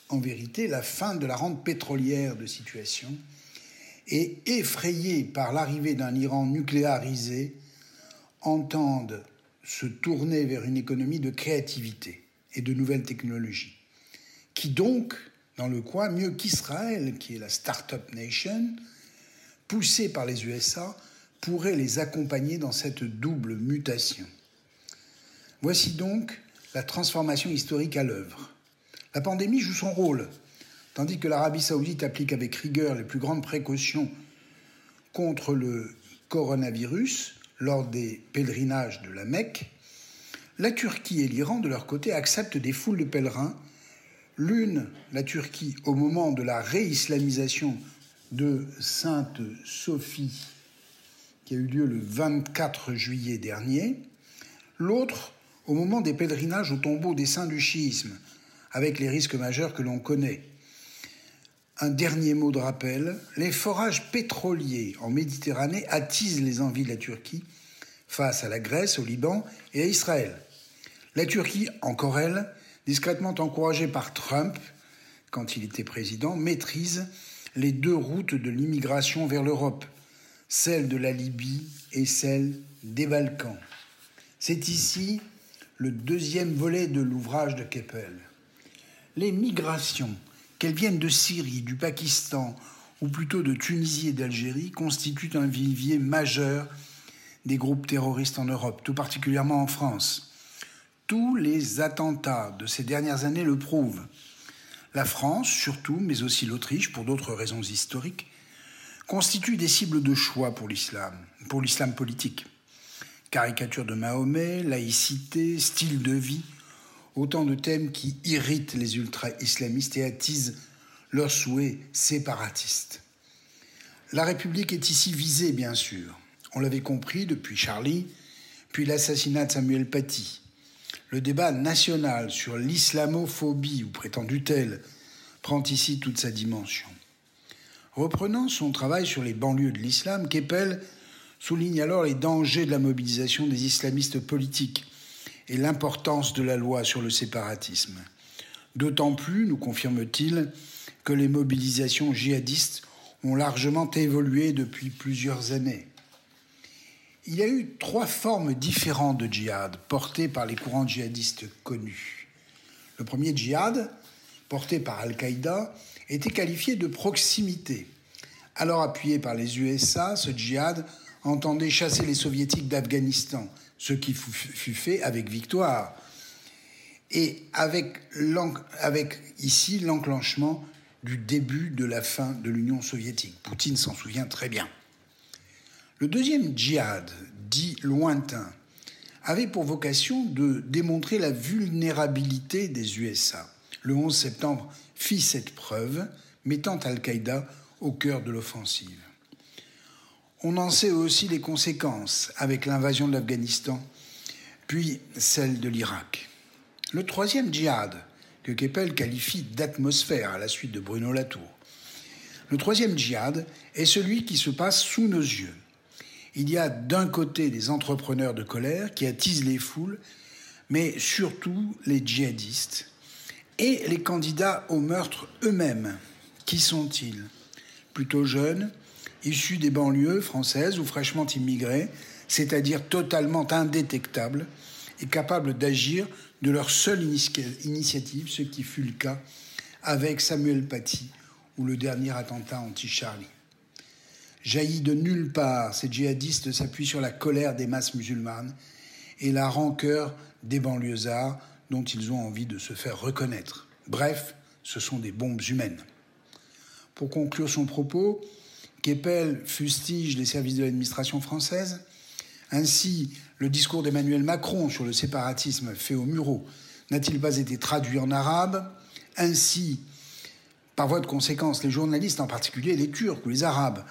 en vérité la fin de la rente pétrolière de situation et, effrayés par l'arrivée d'un Iran nucléarisé, entendent se tourner vers une économie de créativité et de nouvelles technologies, qui donc dans le coin, mieux qu'Israël, qui est la Startup Nation, poussée par les USA, pourrait les accompagner dans cette double mutation. Voici donc la transformation historique à l'œuvre. La pandémie joue son rôle, tandis que l'Arabie saoudite applique avec rigueur les plus grandes précautions contre le coronavirus lors des pèlerinages de la Mecque, la Turquie et l'Iran, de leur côté, acceptent des foules de pèlerins L'une, la Turquie, au moment de la réislamisation de Sainte Sophie, qui a eu lieu le 24 juillet dernier. L'autre, au moment des pèlerinages au tombeau des saints du schisme, avec les risques majeurs que l'on connaît. Un dernier mot de rappel, les forages pétroliers en Méditerranée attisent les envies de la Turquie face à la Grèce, au Liban et à Israël. La Turquie, encore elle, discrètement encouragé par Trump quand il était président, maîtrise les deux routes de l'immigration vers l'Europe, celle de la Libye et celle des Balkans. C'est ici le deuxième volet de l'ouvrage de Keppel. Les migrations, qu'elles viennent de Syrie, du Pakistan, ou plutôt de Tunisie et d'Algérie, constituent un vivier majeur des groupes terroristes en Europe, tout particulièrement en France. Tous les attentats de ces dernières années le prouvent. La France, surtout, mais aussi l'Autriche, pour d'autres raisons historiques, constituent des cibles de choix pour l'islam, pour l'islam politique. Caricature de Mahomet, laïcité, style de vie, autant de thèmes qui irritent les ultra-islamistes et attisent leurs souhaits séparatistes. La République est ici visée, bien sûr. On l'avait compris depuis Charlie, puis l'assassinat de Samuel Paty. Le débat national sur l'islamophobie, ou prétendue telle, prend ici toute sa dimension. Reprenant son travail sur les banlieues de l'islam, Keppel souligne alors les dangers de la mobilisation des islamistes politiques et l'importance de la loi sur le séparatisme. D'autant plus, nous confirme-t-il, que les mobilisations djihadistes ont largement évolué depuis plusieurs années. Il y a eu trois formes différentes de djihad portées par les courants djihadistes connus. Le premier djihad, porté par Al-Qaïda, était qualifié de proximité. Alors appuyé par les USA, ce djihad entendait chasser les soviétiques d'Afghanistan, ce qui fut fait avec victoire. Et avec, avec ici l'enclenchement du début de la fin de l'Union soviétique. Poutine s'en souvient très bien. Le deuxième djihad, dit lointain, avait pour vocation de démontrer la vulnérabilité des USA. Le 11 septembre fit cette preuve, mettant Al-Qaïda au cœur de l'offensive. On en sait aussi les conséquences avec l'invasion de l'Afghanistan, puis celle de l'Irak. Le troisième djihad, que Keppel qualifie d'atmosphère à la suite de Bruno Latour. Le troisième djihad est celui qui se passe sous nos yeux. Il y a d'un côté des entrepreneurs de colère qui attisent les foules, mais surtout les djihadistes et les candidats au meurtre eux-mêmes. Qui sont-ils? Plutôt jeunes, issus des banlieues françaises ou fraîchement immigrés, c'est-à-dire totalement indétectables et capables d'agir de leur seule initiative, ce qui fut le cas avec Samuel Paty ou le dernier attentat anti-Charlie. Jaillit de nulle part, ces djihadistes s'appuient sur la colère des masses musulmanes et la rancœur des banlieusards dont ils ont envie de se faire reconnaître. Bref, ce sont des bombes humaines. Pour conclure son propos, Keppel fustige les services de l'administration française. Ainsi, le discours d'Emmanuel Macron sur le séparatisme fait au Murau n'a-t-il pas été traduit en arabe? Ainsi, par voie de conséquence, les journalistes, en particulier les Turcs ou les Arabes,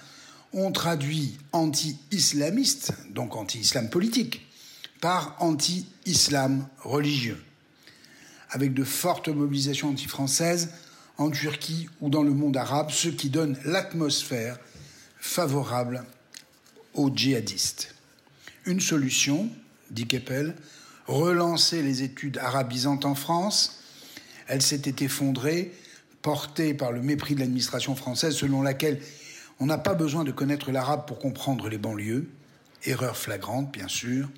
ont traduit anti-islamiste, donc anti-islam politique, par anti-islam religieux, avec de fortes mobilisations anti-françaises en Turquie ou dans le monde arabe, ce qui donne l'atmosphère favorable aux djihadistes. Une solution, dit Keppel, relancer les études arabisantes en France. Elle s'était effondrée, portée par le mépris de l'administration française selon laquelle on n'a pas besoin de connaître l'arabe pour comprendre les banlieues. Erreur flagrante, bien sûr.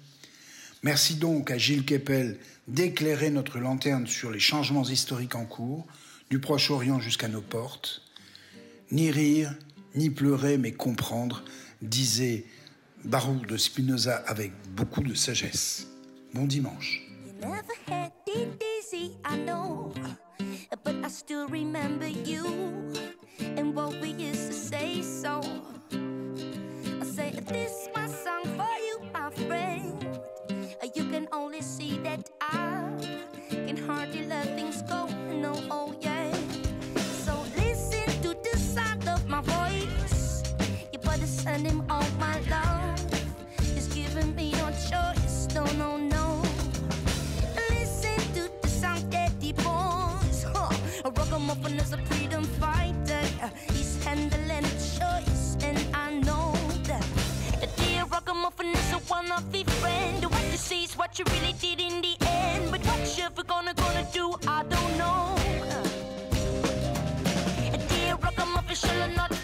Merci donc à Gilles Keppel d'éclairer notre lanterne sur les changements historiques en cours, du Proche-Orient jusqu'à nos portes. Ni rire, ni pleurer, mais comprendre, disait Baruch de Spinoza avec beaucoup de sagesse. Bon dimanche. But I still remember you and what we used to say so. I say this is my song for you, my friend. You can only see that I can hardly let things go. No, oh yeah. A ragamuffin is a freedom fighter. He's handling choice, and I know that. The dear ragamuffin is a one of the friend. What you see is what you really did in the end. But what you ever gonna gonna do, I don't know. A dear ragamuffin shall not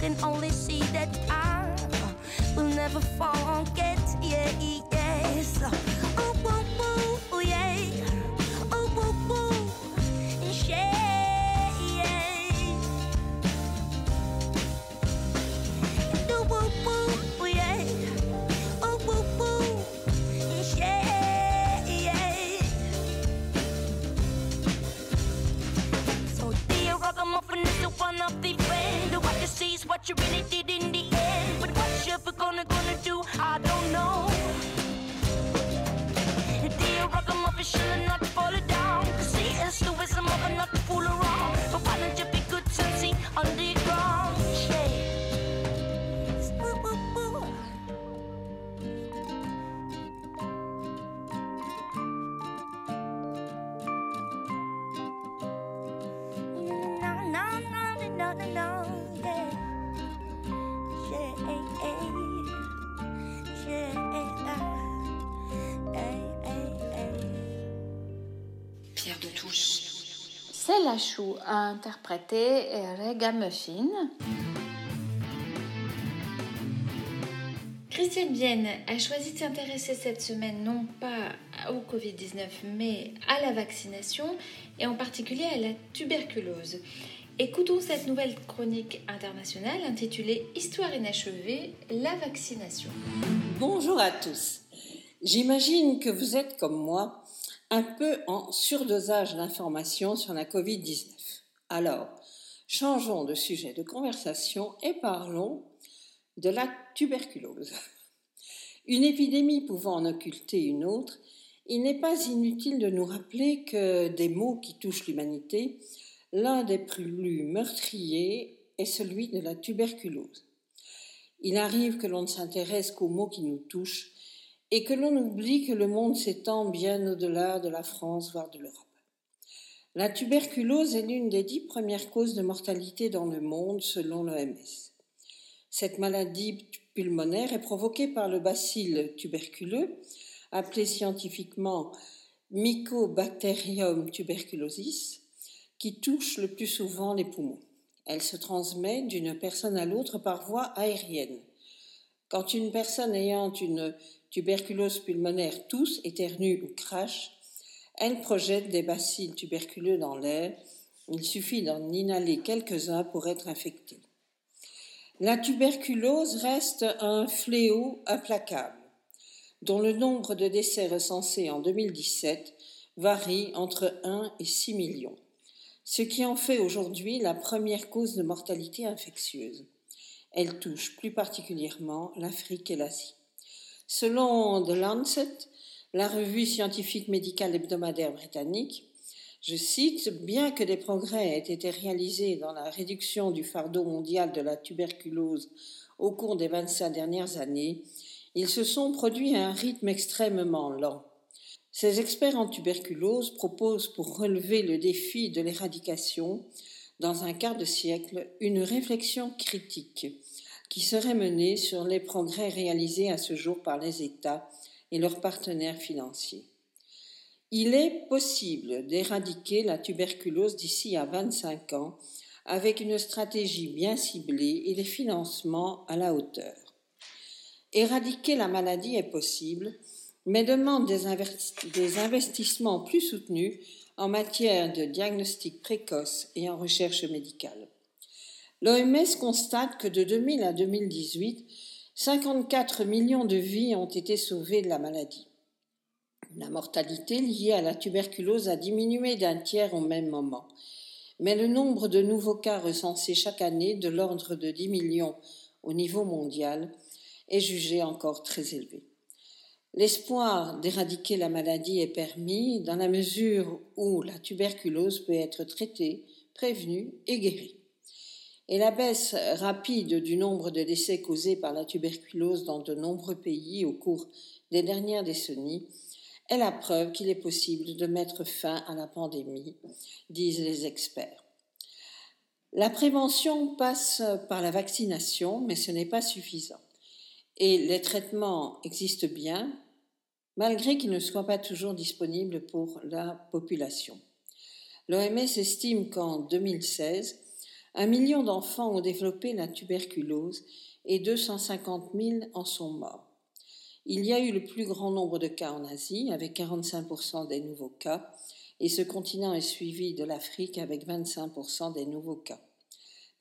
can only see that I will never forget. Yeah, yes. Oh, whoa, whoa, oh, yeah. Oh, whoa, whoa, yeah, yeah. Oh, whoa, oh, yeah. Oh, whoa, whoa, yeah, yeah. So, dear, I'm off, and this is one of the sees what you really did Achou a interprété Muffin. Christiane Vienne a choisi de s'intéresser cette semaine non pas au Covid-19 mais à la vaccination et en particulier à la tuberculose. Écoutons cette nouvelle chronique internationale intitulée Histoire inachevée, la vaccination. Bonjour à tous. J'imagine que vous êtes comme moi un peu en surdosage d'informations sur la Covid-19. Alors, changeons de sujet de conversation et parlons de la tuberculose. Une épidémie pouvant en occulter une autre, il n'est pas inutile de nous rappeler que des maux qui touchent l'humanité L'un des plus meurtriers est celui de la tuberculose. Il arrive que l'on ne s'intéresse qu'aux maux qui nous touchent et que l'on oublie que le monde s'étend bien au-delà de la France, voire de l'Europe. La tuberculose est l'une des dix premières causes de mortalité dans le monde selon l'OMS. Cette maladie pulmonaire est provoquée par le bacille tuberculeux, appelé scientifiquement Mycobacterium tuberculosis, qui touche le plus souvent les poumons. Elle se transmet d'une personne à l'autre par voie aérienne. Quand une personne ayant une tuberculose pulmonaire tousse, éternue ou crache, elle projette des bacilles tuberculeux dans l'air. Il suffit d'en inhaler quelques-uns pour être infecté. La tuberculose reste un fléau implacable, dont le nombre de décès recensés en 2017 varie entre 1 et 6 millions ce qui en fait aujourd'hui la première cause de mortalité infectieuse. Elle touche plus particulièrement l'Afrique et l'Asie. Selon The Lancet, la revue scientifique médicale hebdomadaire britannique, je cite, bien que des progrès aient été réalisés dans la réduction du fardeau mondial de la tuberculose au cours des 25 dernières années, ils se sont produits à un rythme extrêmement lent. Ces experts en tuberculose proposent pour relever le défi de l'éradication, dans un quart de siècle, une réflexion critique qui serait menée sur les progrès réalisés à ce jour par les États et leurs partenaires financiers. Il est possible d'éradiquer la tuberculose d'ici à 25 ans avec une stratégie bien ciblée et des financements à la hauteur. Éradiquer la maladie est possible mais demande des, investissements plus soutenus en matière de diagnostic précoce et en recherche médicale. L'OMS constate que de 2000 à 2018, 54 millions de vies ont été sauvées de la maladie. La mortalité liée à la tuberculose a diminué d'un tiers au même moment, mais le nombre de nouveaux cas recensés chaque année, de l'ordre de 10 millions au niveau mondial, est jugé encore très élevé. L'espoir d'éradiquer la maladie est permis dans la mesure où la tuberculose peut être traitée, prévenue et guérie. Et la baisse rapide du nombre de décès causés par la tuberculose dans de nombreux pays au cours des dernières décennies est la preuve qu'il est possible de mettre fin à la pandémie, disent les experts. La prévention passe par la vaccination, mais ce n'est pas suffisant et les traitements existent bien, malgré qu'ils ne soient pas toujours disponibles pour la population. L'OMS estime qu'en 2016, un million d'enfants ont développé la tuberculose et 250 000 en sont morts. Il y a eu le plus grand nombre de cas en Asie, avec 45% des nouveaux cas, et ce continent est suivi de l'Afrique avec 25% des nouveaux cas.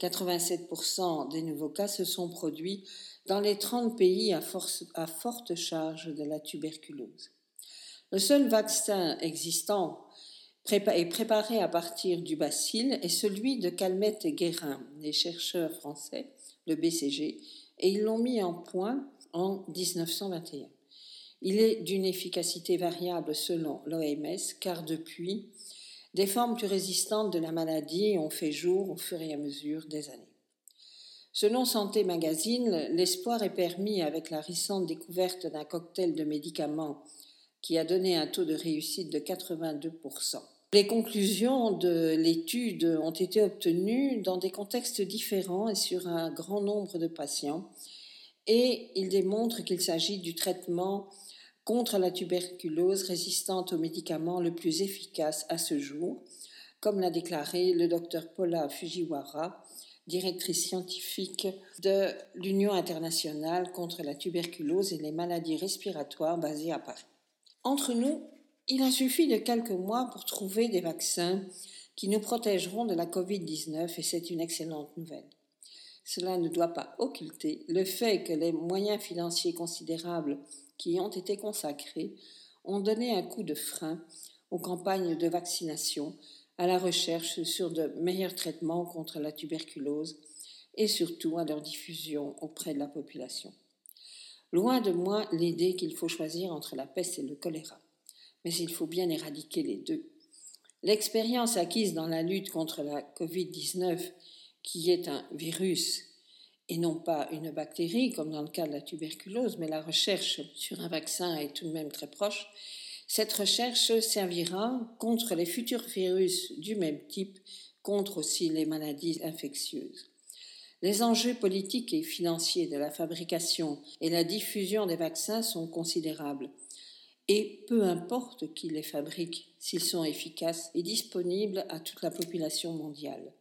87% des nouveaux cas se sont produits dans les 30 pays à, forte charge de la tuberculose. Le seul vaccin existant et préparé à partir du bacille est celui de Calmette et Guérin, les chercheurs français, le BCG, et ils l'ont mis en point en 1921. Il est d'une efficacité variable selon l'OMS, car depuis, des formes plus résistantes de la maladie ont fait jour au fur et à mesure des années. Selon Santé Magazine, l'espoir est permis avec la récente découverte d'un cocktail de médicaments qui a donné un taux de réussite de 82%. Les conclusions de l'étude ont été obtenues dans des contextes différents et sur un grand nombre de patients, et ils démontrent qu'il s'agit du traitement contre la tuberculose résistante aux médicaments le plus efficace à ce jour, comme l'a déclaré le docteur Paula Fujiwara, directrice scientifique de l'Union internationale contre la tuberculose et les maladies respiratoires basée à Paris. Entre nous, il a suffi de quelques mois pour trouver des vaccins qui nous protégeront de la Covid-19 et c'est une excellente nouvelle. Cela ne doit pas occulter le fait que les moyens financiers considérables qui ont été consacrés ont donné un coup de frein aux campagnes de vaccination à la recherche sur de meilleurs traitements contre la tuberculose et surtout à leur diffusion auprès de la population. Loin de moi l'idée qu'il faut choisir entre la peste et le choléra, mais il faut bien éradiquer les deux. L'expérience acquise dans la lutte contre la Covid-19, qui est un virus et non pas une bactérie comme dans le cas de la tuberculose, mais la recherche sur un vaccin est tout de même très proche, cette recherche servira contre les futurs virus du même type, contre aussi les maladies infectieuses. Les enjeux politiques et financiers de la fabrication et la diffusion des vaccins sont considérables. Et peu importe qui les fabrique, s'ils sont efficaces et disponibles à toute la population mondiale.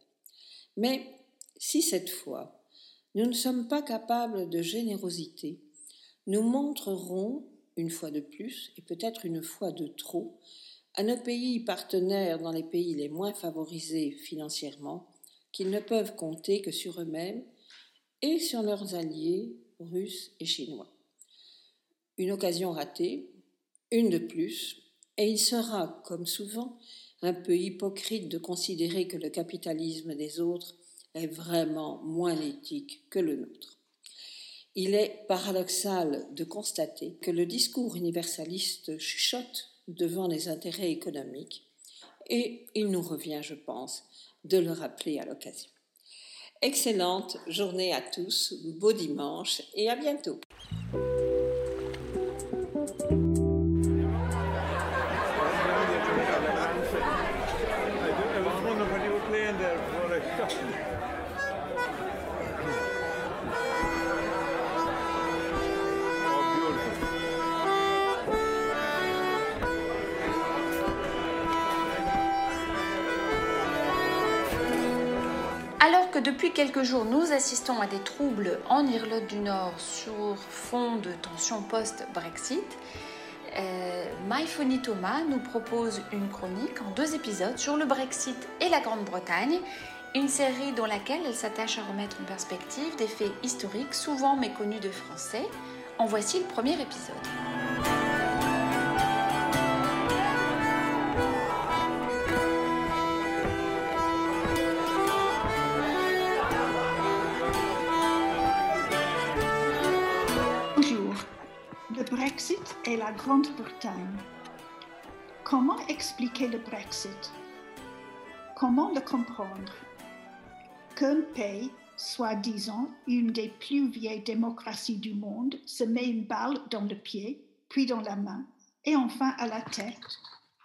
Mais si cette fois, nous ne sommes pas capables de générosité, nous montrerons une fois de plus, et peut-être une fois de trop, à nos pays partenaires dans les pays les moins favorisés financièrement, qu'ils ne peuvent compter que sur eux-mêmes et sur leurs alliés russes et chinois. Une occasion ratée, une de plus, et il sera, comme souvent, un peu hypocrite de considérer que le capitalisme des autres est vraiment moins éthique que le nôtre. Il est paradoxal de constater que le discours universaliste chuchote devant les intérêts économiques et il nous revient, je pense, de le rappeler à l'occasion. Excellente journée à tous, beau dimanche et à bientôt. Depuis quelques jours nous assistons à des troubles en Irlande du Nord sur fond de tensions post-Brexit, euh, MyPhony Thomas nous propose une chronique en deux épisodes sur le Brexit et la Grande-Bretagne, une série dans laquelle elle s'attache à remettre en perspective des faits historiques souvent méconnus de Français. En voici le premier épisode. Brexit et la Grande-Bretagne. Comment expliquer le Brexit? Comment le comprendre? Qu'un pays, soi-disant une des plus vieilles démocraties du monde, se met une balle dans le pied, puis dans la main, et enfin à la tête,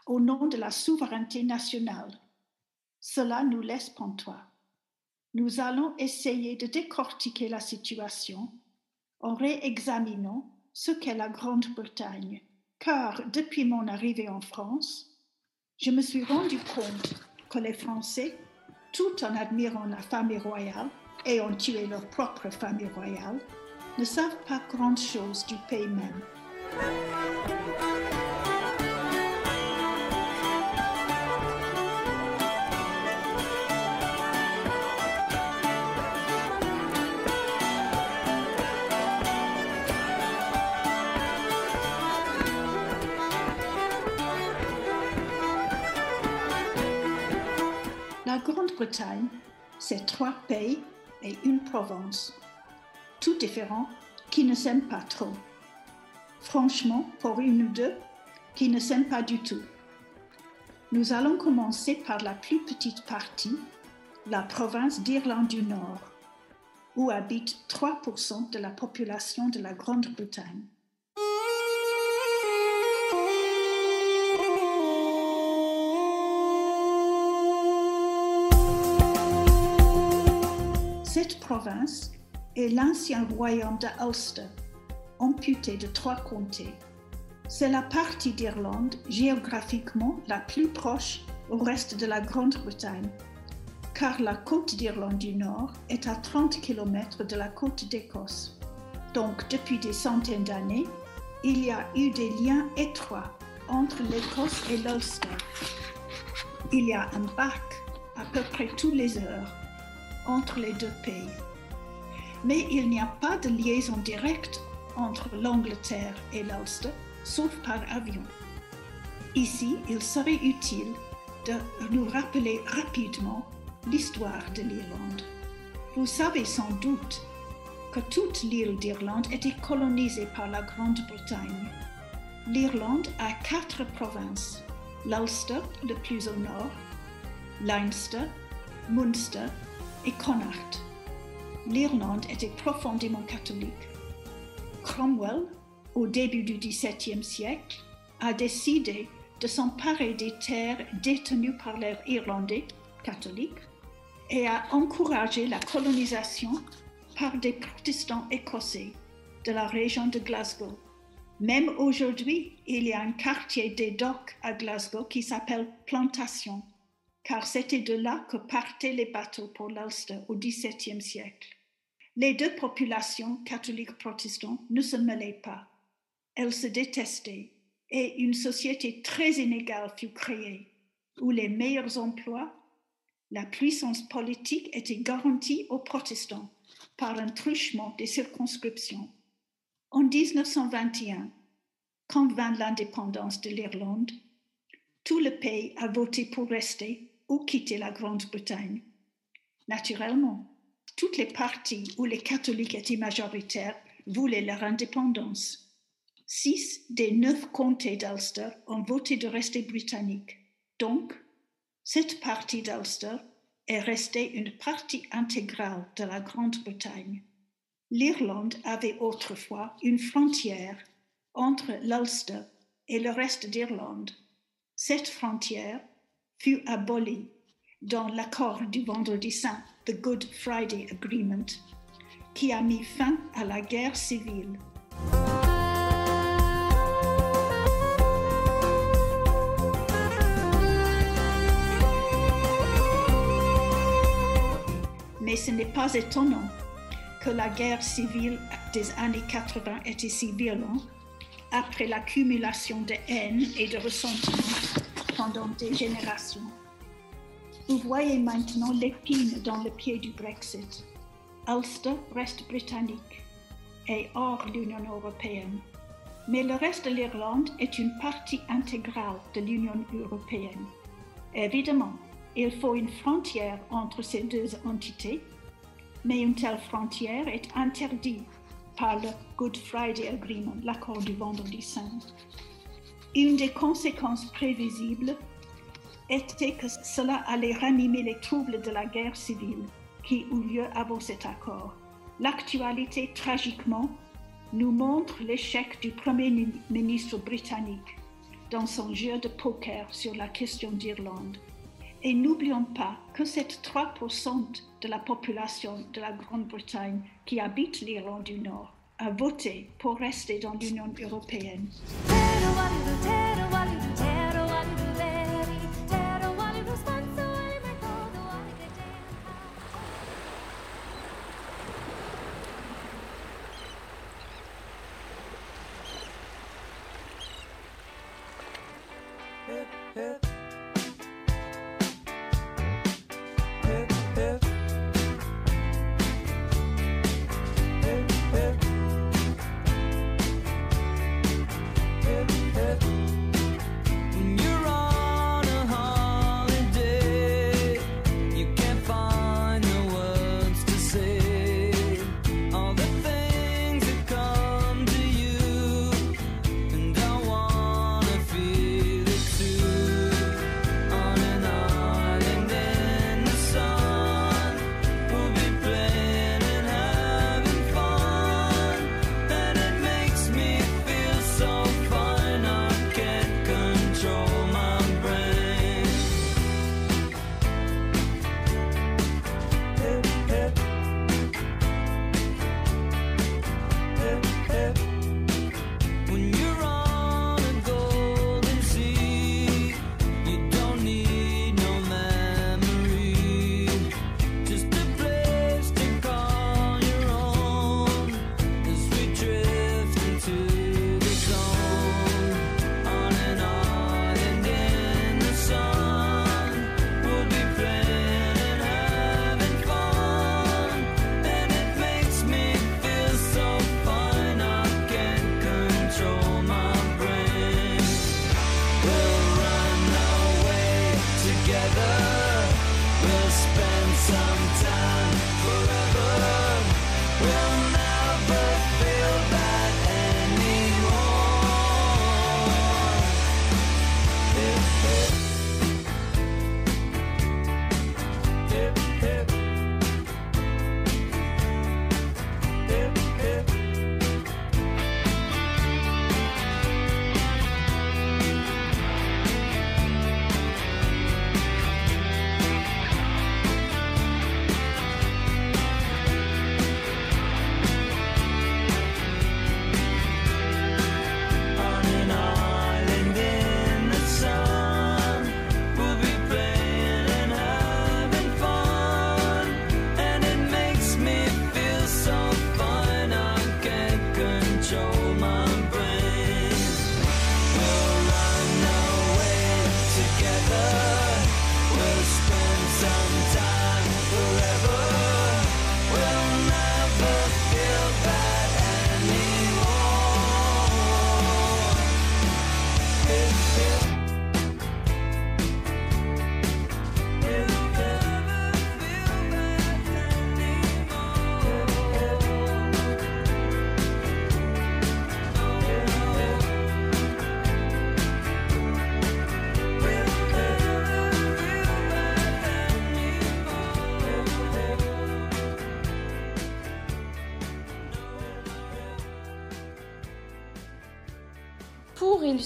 au nom de la souveraineté nationale. Cela nous laisse pantois. Nous allons essayer de décortiquer la situation en réexaminant ce qu'est la Grande-Bretagne, car depuis mon arrivée en France, je me suis rendu compte que les Français, tout en admirant la famille royale et ont tué leur propre famille royale, ne savent pas grand-chose du pays même. La Grande-Bretagne, c'est trois pays et une province, tout différents, qui ne s'aiment pas trop. Franchement, pour une ou deux, qui ne s'aiment pas du tout. Nous allons commencer par la plus petite partie, la province d'Irlande du Nord, où habite 3% de la population de la Grande-Bretagne. Cette province est l'ancien royaume de amputé de trois comtés. C'est la partie d'Irlande géographiquement la plus proche au reste de la Grande-Bretagne, car la côte d'Irlande du Nord est à 30 km de la côte d'Écosse. Donc, depuis des centaines d'années, il y a eu des liens étroits entre l'Écosse et l'Ulster. Il y a un bac à peu près toutes les heures entre les deux pays. Mais il n'y a pas de liaison directe entre l'Angleterre et l'Ulster, sauf par avion. Ici, il serait utile de nous rappeler rapidement l'histoire de l'Irlande. Vous savez sans doute que toute l'île d'Irlande était colonisée par la Grande-Bretagne. L'Irlande a quatre provinces, l'Ulster le plus au nord, Leinster, Munster et Connacht. L'Irlande était profondément catholique. Cromwell, au début du XVIIe siècle, a décidé de s'emparer des terres détenues par les Irlandais catholiques et a encouragé la colonisation par des protestants écossais de la région de Glasgow. Même aujourd'hui, il y a un quartier des docks à Glasgow qui s'appelle Plantation, car c'était de là que partaient les bateaux pour l'Ulster au XVIIe siècle. Les deux populations catholiques protestantes ne se mêlaient pas. Elles se détestaient et une société très inégale fut créée, où les meilleurs emplois, la puissance politique étaient garantis aux protestants par un truchement des circonscriptions. En 1921, quand vint l'indépendance de l'Irlande, tout le pays a voté pour rester ou quitter la Grande-Bretagne. Naturellement, toutes les parties où les catholiques étaient majoritaires voulaient leur indépendance. Six des neuf comtés d'Ulster ont voté de rester britanniques. Donc, cette partie d'Ulster est restée une partie intégrale de la Grande-Bretagne. L'Irlande avait autrefois une frontière entre l'Ulster et le reste d'Irlande. Cette frontière fut abolie dans l'accord du Vendredi Saint, the Good Friday Agreement, qui a mis fin à la guerre civile. Mais ce n'est pas étonnant que la guerre civile des années 80 était si violente après l'accumulation de haine et de ressentiment des générations. Vous voyez maintenant l'épine dans le pied du Brexit. Ulster reste britannique et hors l'Union européenne. Mais le reste de l'Irlande est une partie intégrale de l'Union européenne. Évidemment, il faut une frontière entre ces deux entités, mais une telle frontière est interdite par le Good Friday Agreement, l'accord du Vendredi Saint. Une des conséquences prévisibles était que cela allait ranimer les troubles de la guerre civile qui eut lieu avant cet accord. L'actualité, tragiquement, nous montre l'échec du Premier ministre britannique dans son jeu de poker sur la question d'Irlande. Et n'oublions pas que c'est 3% de la population de la Grande-Bretagne qui habite l'Irlande du Nord a voté pour rester dans l'Union européenne.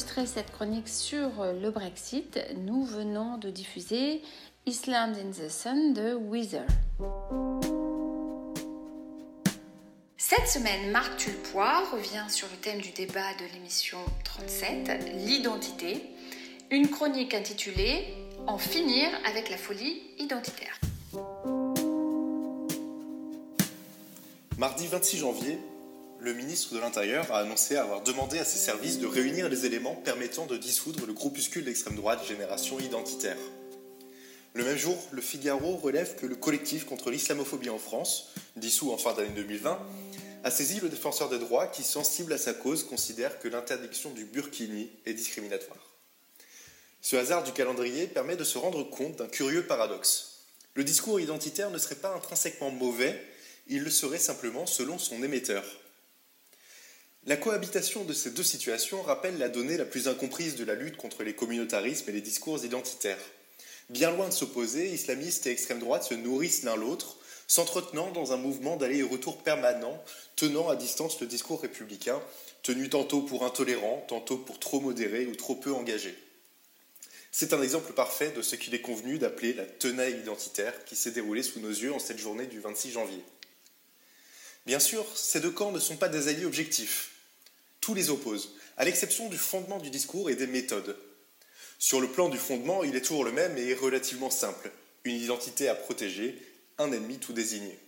Pour illustrer cette chronique sur le Brexit, nous venons de diffuser Island in the Sun de Weezer. Cette semaine, Marc Tulpois revient sur le thème du débat de l'émission 37, l'identité, une chronique intitulée En finir avec la folie identitaire. Mardi 26 janvier, le ministre de l'Intérieur a annoncé avoir demandé à ses services de réunir les éléments permettant de dissoudre le groupuscule d'extrême droite Génération Identitaire. Le même jour, le Figaro relève que le collectif contre l'islamophobie en France, dissous en fin d'année 2020, a saisi le défenseur des droits qui, sensible à sa cause, considère que l'interdiction du burkini est discriminatoire. Ce hasard du calendrier permet de se rendre compte d'un curieux paradoxe. Le discours identitaire ne serait pas intrinsèquement mauvais, il le serait simplement selon son émetteur. La cohabitation de ces deux situations rappelle la donnée la plus incomprise de la lutte contre les communautarismes et les discours identitaires. Bien loin de s'opposer, islamistes et extrême droite se nourrissent l'un l'autre, s'entretenant dans un mouvement d'aller et retour permanent, tenant à distance le discours républicain, tenu tantôt pour intolérant, tantôt pour trop modéré ou trop peu engagé. C'est un exemple parfait de ce qu'il est convenu d'appeler la tenaille identitaire qui s'est déroulée sous nos yeux en cette journée du 26 janvier. Bien sûr, ces deux camps ne sont pas des alliés objectifs tous les opposent, à l'exception du fondement du discours et des méthodes. Sur le plan du fondement, il est toujours le même et relativement simple. Une identité à protéger, un ennemi tout désigné.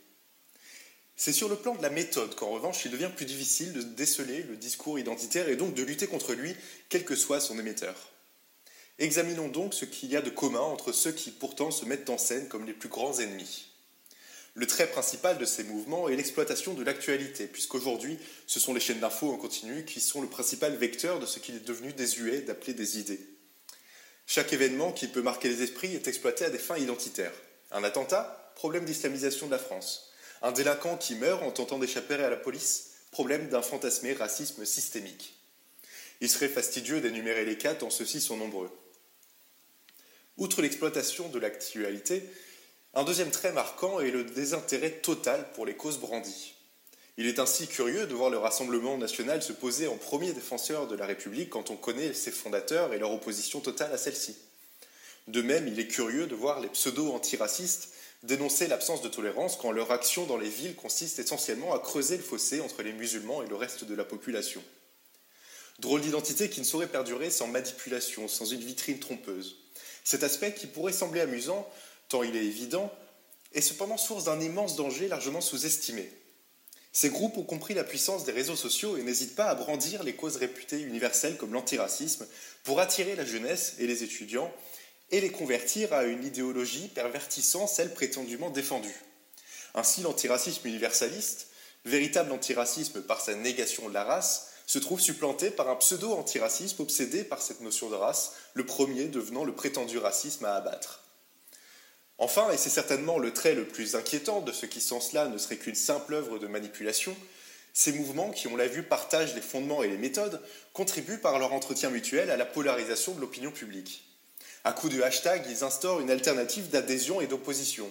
C'est sur le plan de la méthode qu'en revanche il devient plus difficile de déceler le discours identitaire et donc de lutter contre lui, quel que soit son émetteur. Examinons donc ce qu'il y a de commun entre ceux qui pourtant se mettent en scène comme les plus grands ennemis. Le trait principal de ces mouvements est l'exploitation de l'actualité, puisqu'aujourd'hui, ce sont les chaînes d'infos en continu qui sont le principal vecteur de ce qu'il est devenu désuet d'appeler des idées. Chaque événement qui peut marquer les esprits est exploité à des fins identitaires. Un attentat, problème d'islamisation de la France. Un délinquant qui meurt en tentant d'échapper à la police, problème d'un fantasmé racisme systémique. Il serait fastidieux d'énumérer les cas tant ceux-ci sont nombreux. Outre l'exploitation de l'actualité, un deuxième trait marquant est le désintérêt total pour les causes brandies. Il est ainsi curieux de voir le Rassemblement national se poser en premier défenseur de la République quand on connaît ses fondateurs et leur opposition totale à celle-ci. De même, il est curieux de voir les pseudo-antiracistes dénoncer l'absence de tolérance quand leur action dans les villes consiste essentiellement à creuser le fossé entre les musulmans et le reste de la population. Drôle d'identité qui ne saurait perdurer sans manipulation, sans une vitrine trompeuse. Cet aspect qui pourrait sembler amusant tant il est évident, est cependant source d'un immense danger largement sous-estimé. Ces groupes ont compris la puissance des réseaux sociaux et n'hésitent pas à brandir les causes réputées universelles comme l'antiracisme pour attirer la jeunesse et les étudiants et les convertir à une idéologie pervertissant celle prétendument défendue. Ainsi, l'antiracisme universaliste, véritable antiracisme par sa négation de la race, se trouve supplanté par un pseudo-antiracisme obsédé par cette notion de race, le premier devenant le prétendu racisme à abattre. Enfin, et c'est certainement le trait le plus inquiétant de ce qui sans cela ne serait qu'une simple œuvre de manipulation, ces mouvements qui, on l'a vu, partagent les fondements et les méthodes, contribuent par leur entretien mutuel à la polarisation de l'opinion publique. À coup de hashtag, ils instaurent une alternative d'adhésion et d'opposition.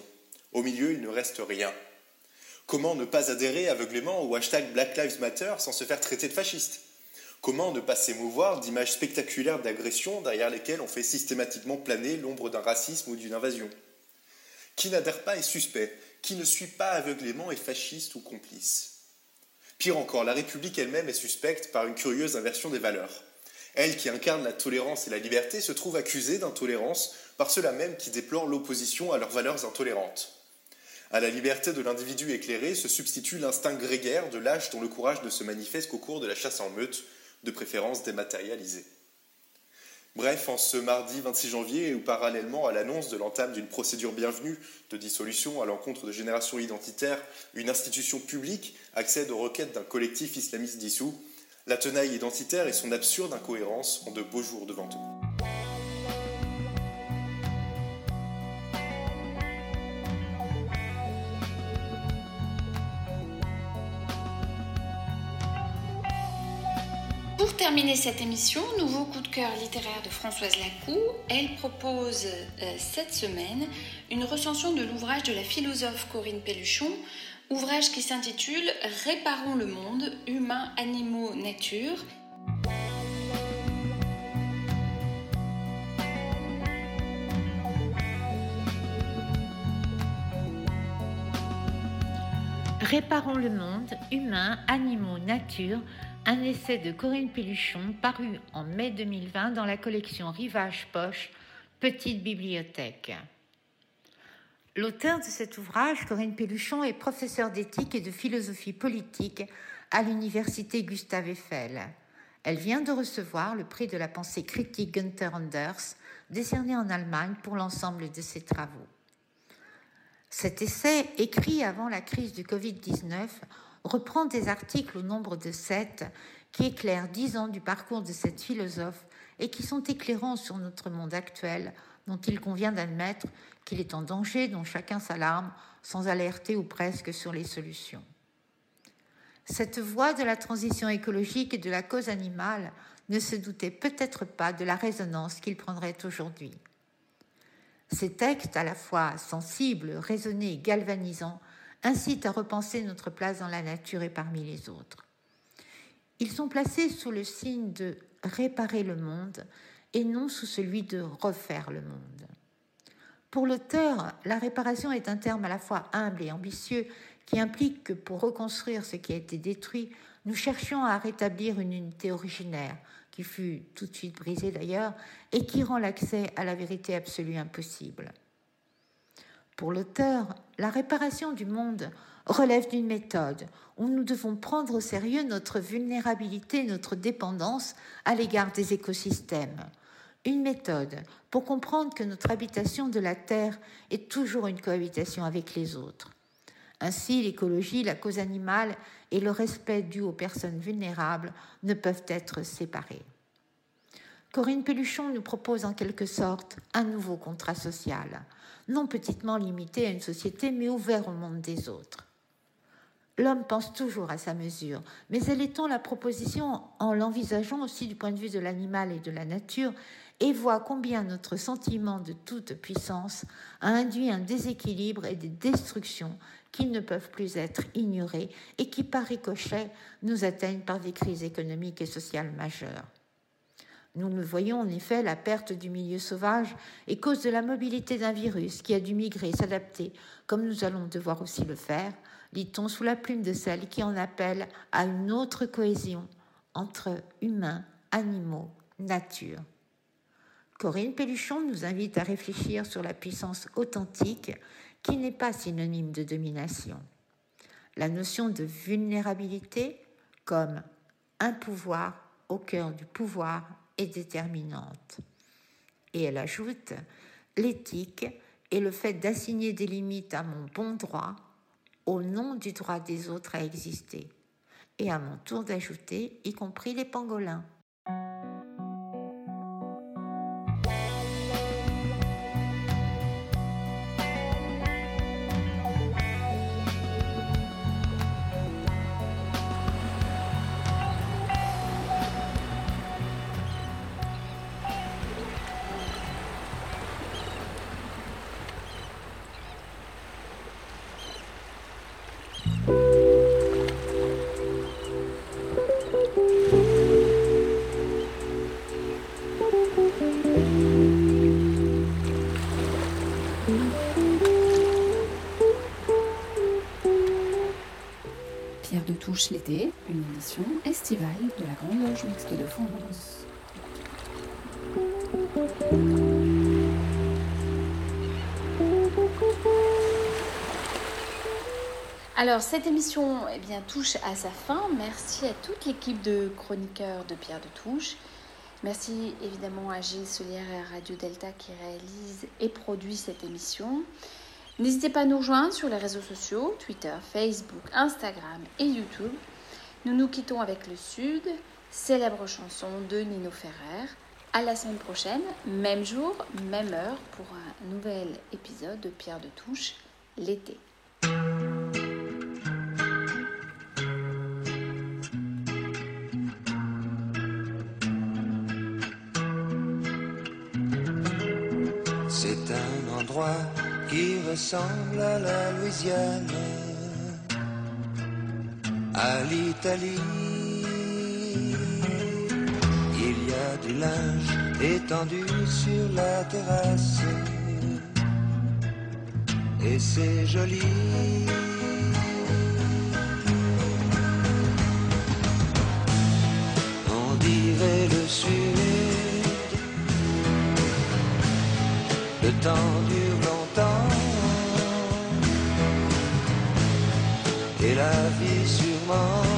Au milieu, il ne reste rien. Comment ne pas adhérer aveuglément au hashtag Black Lives Matter sans se faire traiter de fasciste? Comment ne pas s'émouvoir d'images spectaculaires d'agressions derrière lesquelles on fait systématiquement planer l'ombre d'un racisme ou d'une invasion? Qui n'adhère pas est suspect, qui ne suit pas aveuglément est fasciste ou complice. Pire encore, la République elle-même est suspecte par une curieuse inversion des valeurs. Elle qui incarne la tolérance et la liberté se trouve accusée d'intolérance par ceux-là même qui déplorent l'opposition à leurs valeurs intolérantes. À la liberté de l'individu éclairé se substitue l'instinct grégaire de l'âge dont le courage ne se manifeste qu'au cours de la chasse en meute, de préférence dématérialisée. Bref, en ce mardi 26 janvier, ou parallèlement à l'annonce de l'entame d'une procédure bienvenue de dissolution à l'encontre de Génération Identitaire, une institution publique accède aux requêtes d'un collectif islamiste dissous, la tenaille identitaire et son absurde incohérence ont de beaux jours devant eux. terminer cette émission, nouveau coup de cœur littéraire de Françoise Lacou. Elle propose euh, cette semaine une recension de l'ouvrage de la philosophe Corinne Pelluchon, ouvrage qui s'intitule Réparons le monde, humains, animaux, nature. Réparons le monde, humains, animaux, nature un essai de Corinne Pelluchon paru en mai 2020 dans la collection Rivage Poche, Petite Bibliothèque. L'auteur de cet ouvrage, Corinne Pelluchon, est professeure d'éthique et de philosophie politique à l'université Gustave Eiffel. Elle vient de recevoir le prix de la pensée critique Günther Anders, décerné en Allemagne pour l'ensemble de ses travaux. Cet essai, écrit avant la crise du Covid-19, reprend des articles au nombre de sept qui éclairent dix ans du parcours de cette philosophe et qui sont éclairants sur notre monde actuel, dont il convient d'admettre qu'il est en danger, dont chacun s'alarme, sans alerter ou presque sur les solutions. Cette voie de la transition écologique et de la cause animale ne se doutait peut-être pas de la résonance qu'il prendrait aujourd'hui. Ces textes, à la fois sensibles, raisonnés galvanisants, incitent à repenser notre place dans la nature et parmi les autres. Ils sont placés sous le signe de réparer le monde et non sous celui de refaire le monde. Pour l'auteur, la réparation est un terme à la fois humble et ambitieux qui implique que pour reconstruire ce qui a été détruit, nous cherchions à rétablir une unité originaire, qui fut tout de suite brisée d'ailleurs, et qui rend l'accès à la vérité absolue impossible. Pour l'auteur, la réparation du monde relève d'une méthode où nous devons prendre au sérieux notre vulnérabilité, notre dépendance à l'égard des écosystèmes. Une méthode pour comprendre que notre habitation de la Terre est toujours une cohabitation avec les autres. Ainsi, l'écologie, la cause animale et le respect dû aux personnes vulnérables ne peuvent être séparés. Corinne Pelluchon nous propose en quelque sorte un nouveau contrat social, non petitement limité à une société, mais ouvert au monde des autres. L'homme pense toujours à sa mesure, mais elle étend la proposition en l'envisageant aussi du point de vue de l'animal et de la nature et voit combien notre sentiment de toute puissance a induit un déséquilibre et des destructions qui ne peuvent plus être ignorés et qui, par ricochet, nous atteignent par des crises économiques et sociales majeures. Nous voyons en effet, la perte du milieu sauvage est cause de la mobilité d'un virus qui a dû migrer, s'adapter, comme nous allons devoir aussi le faire, lit-on sous la plume de celle qui en appelle à une autre cohésion entre humains, animaux, nature. Corinne Pelluchon nous invite à réfléchir sur la puissance authentique qui n'est pas synonyme de domination. La notion de vulnérabilité comme un pouvoir au cœur du pouvoir déterminante. Et elle ajoute, l'éthique est le fait d'assigner des limites à mon bon droit au nom du droit des autres à exister. Et à mon tour d'ajouter, y compris les pangolins. L'été, une édition estivale de la Grande Loge Mixte de France. Alors cette émission eh bien, touche à sa fin. Merci à toute l'équipe de chroniqueurs de Pierre de Touche. Merci évidemment à Gilles Solière et à Radio Delta qui réalise et produit cette émission. N'hésitez pas à nous rejoindre sur les réseaux sociaux, Twitter, Facebook, Instagram et YouTube. Nous nous quittons avec le Sud, célèbre chanson de Nino Ferrer. À la semaine prochaine, même jour, même heure, pour un nouvel épisode de Pierre de Touche, l'été. À la Louisiane, à l'Italie. Il y a du linge étendu sur la terrasse, et c'est joli. Oh.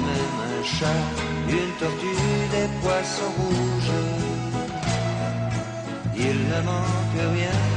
ramène un chat, une tortue, des poissons rouges. Il ne manque rien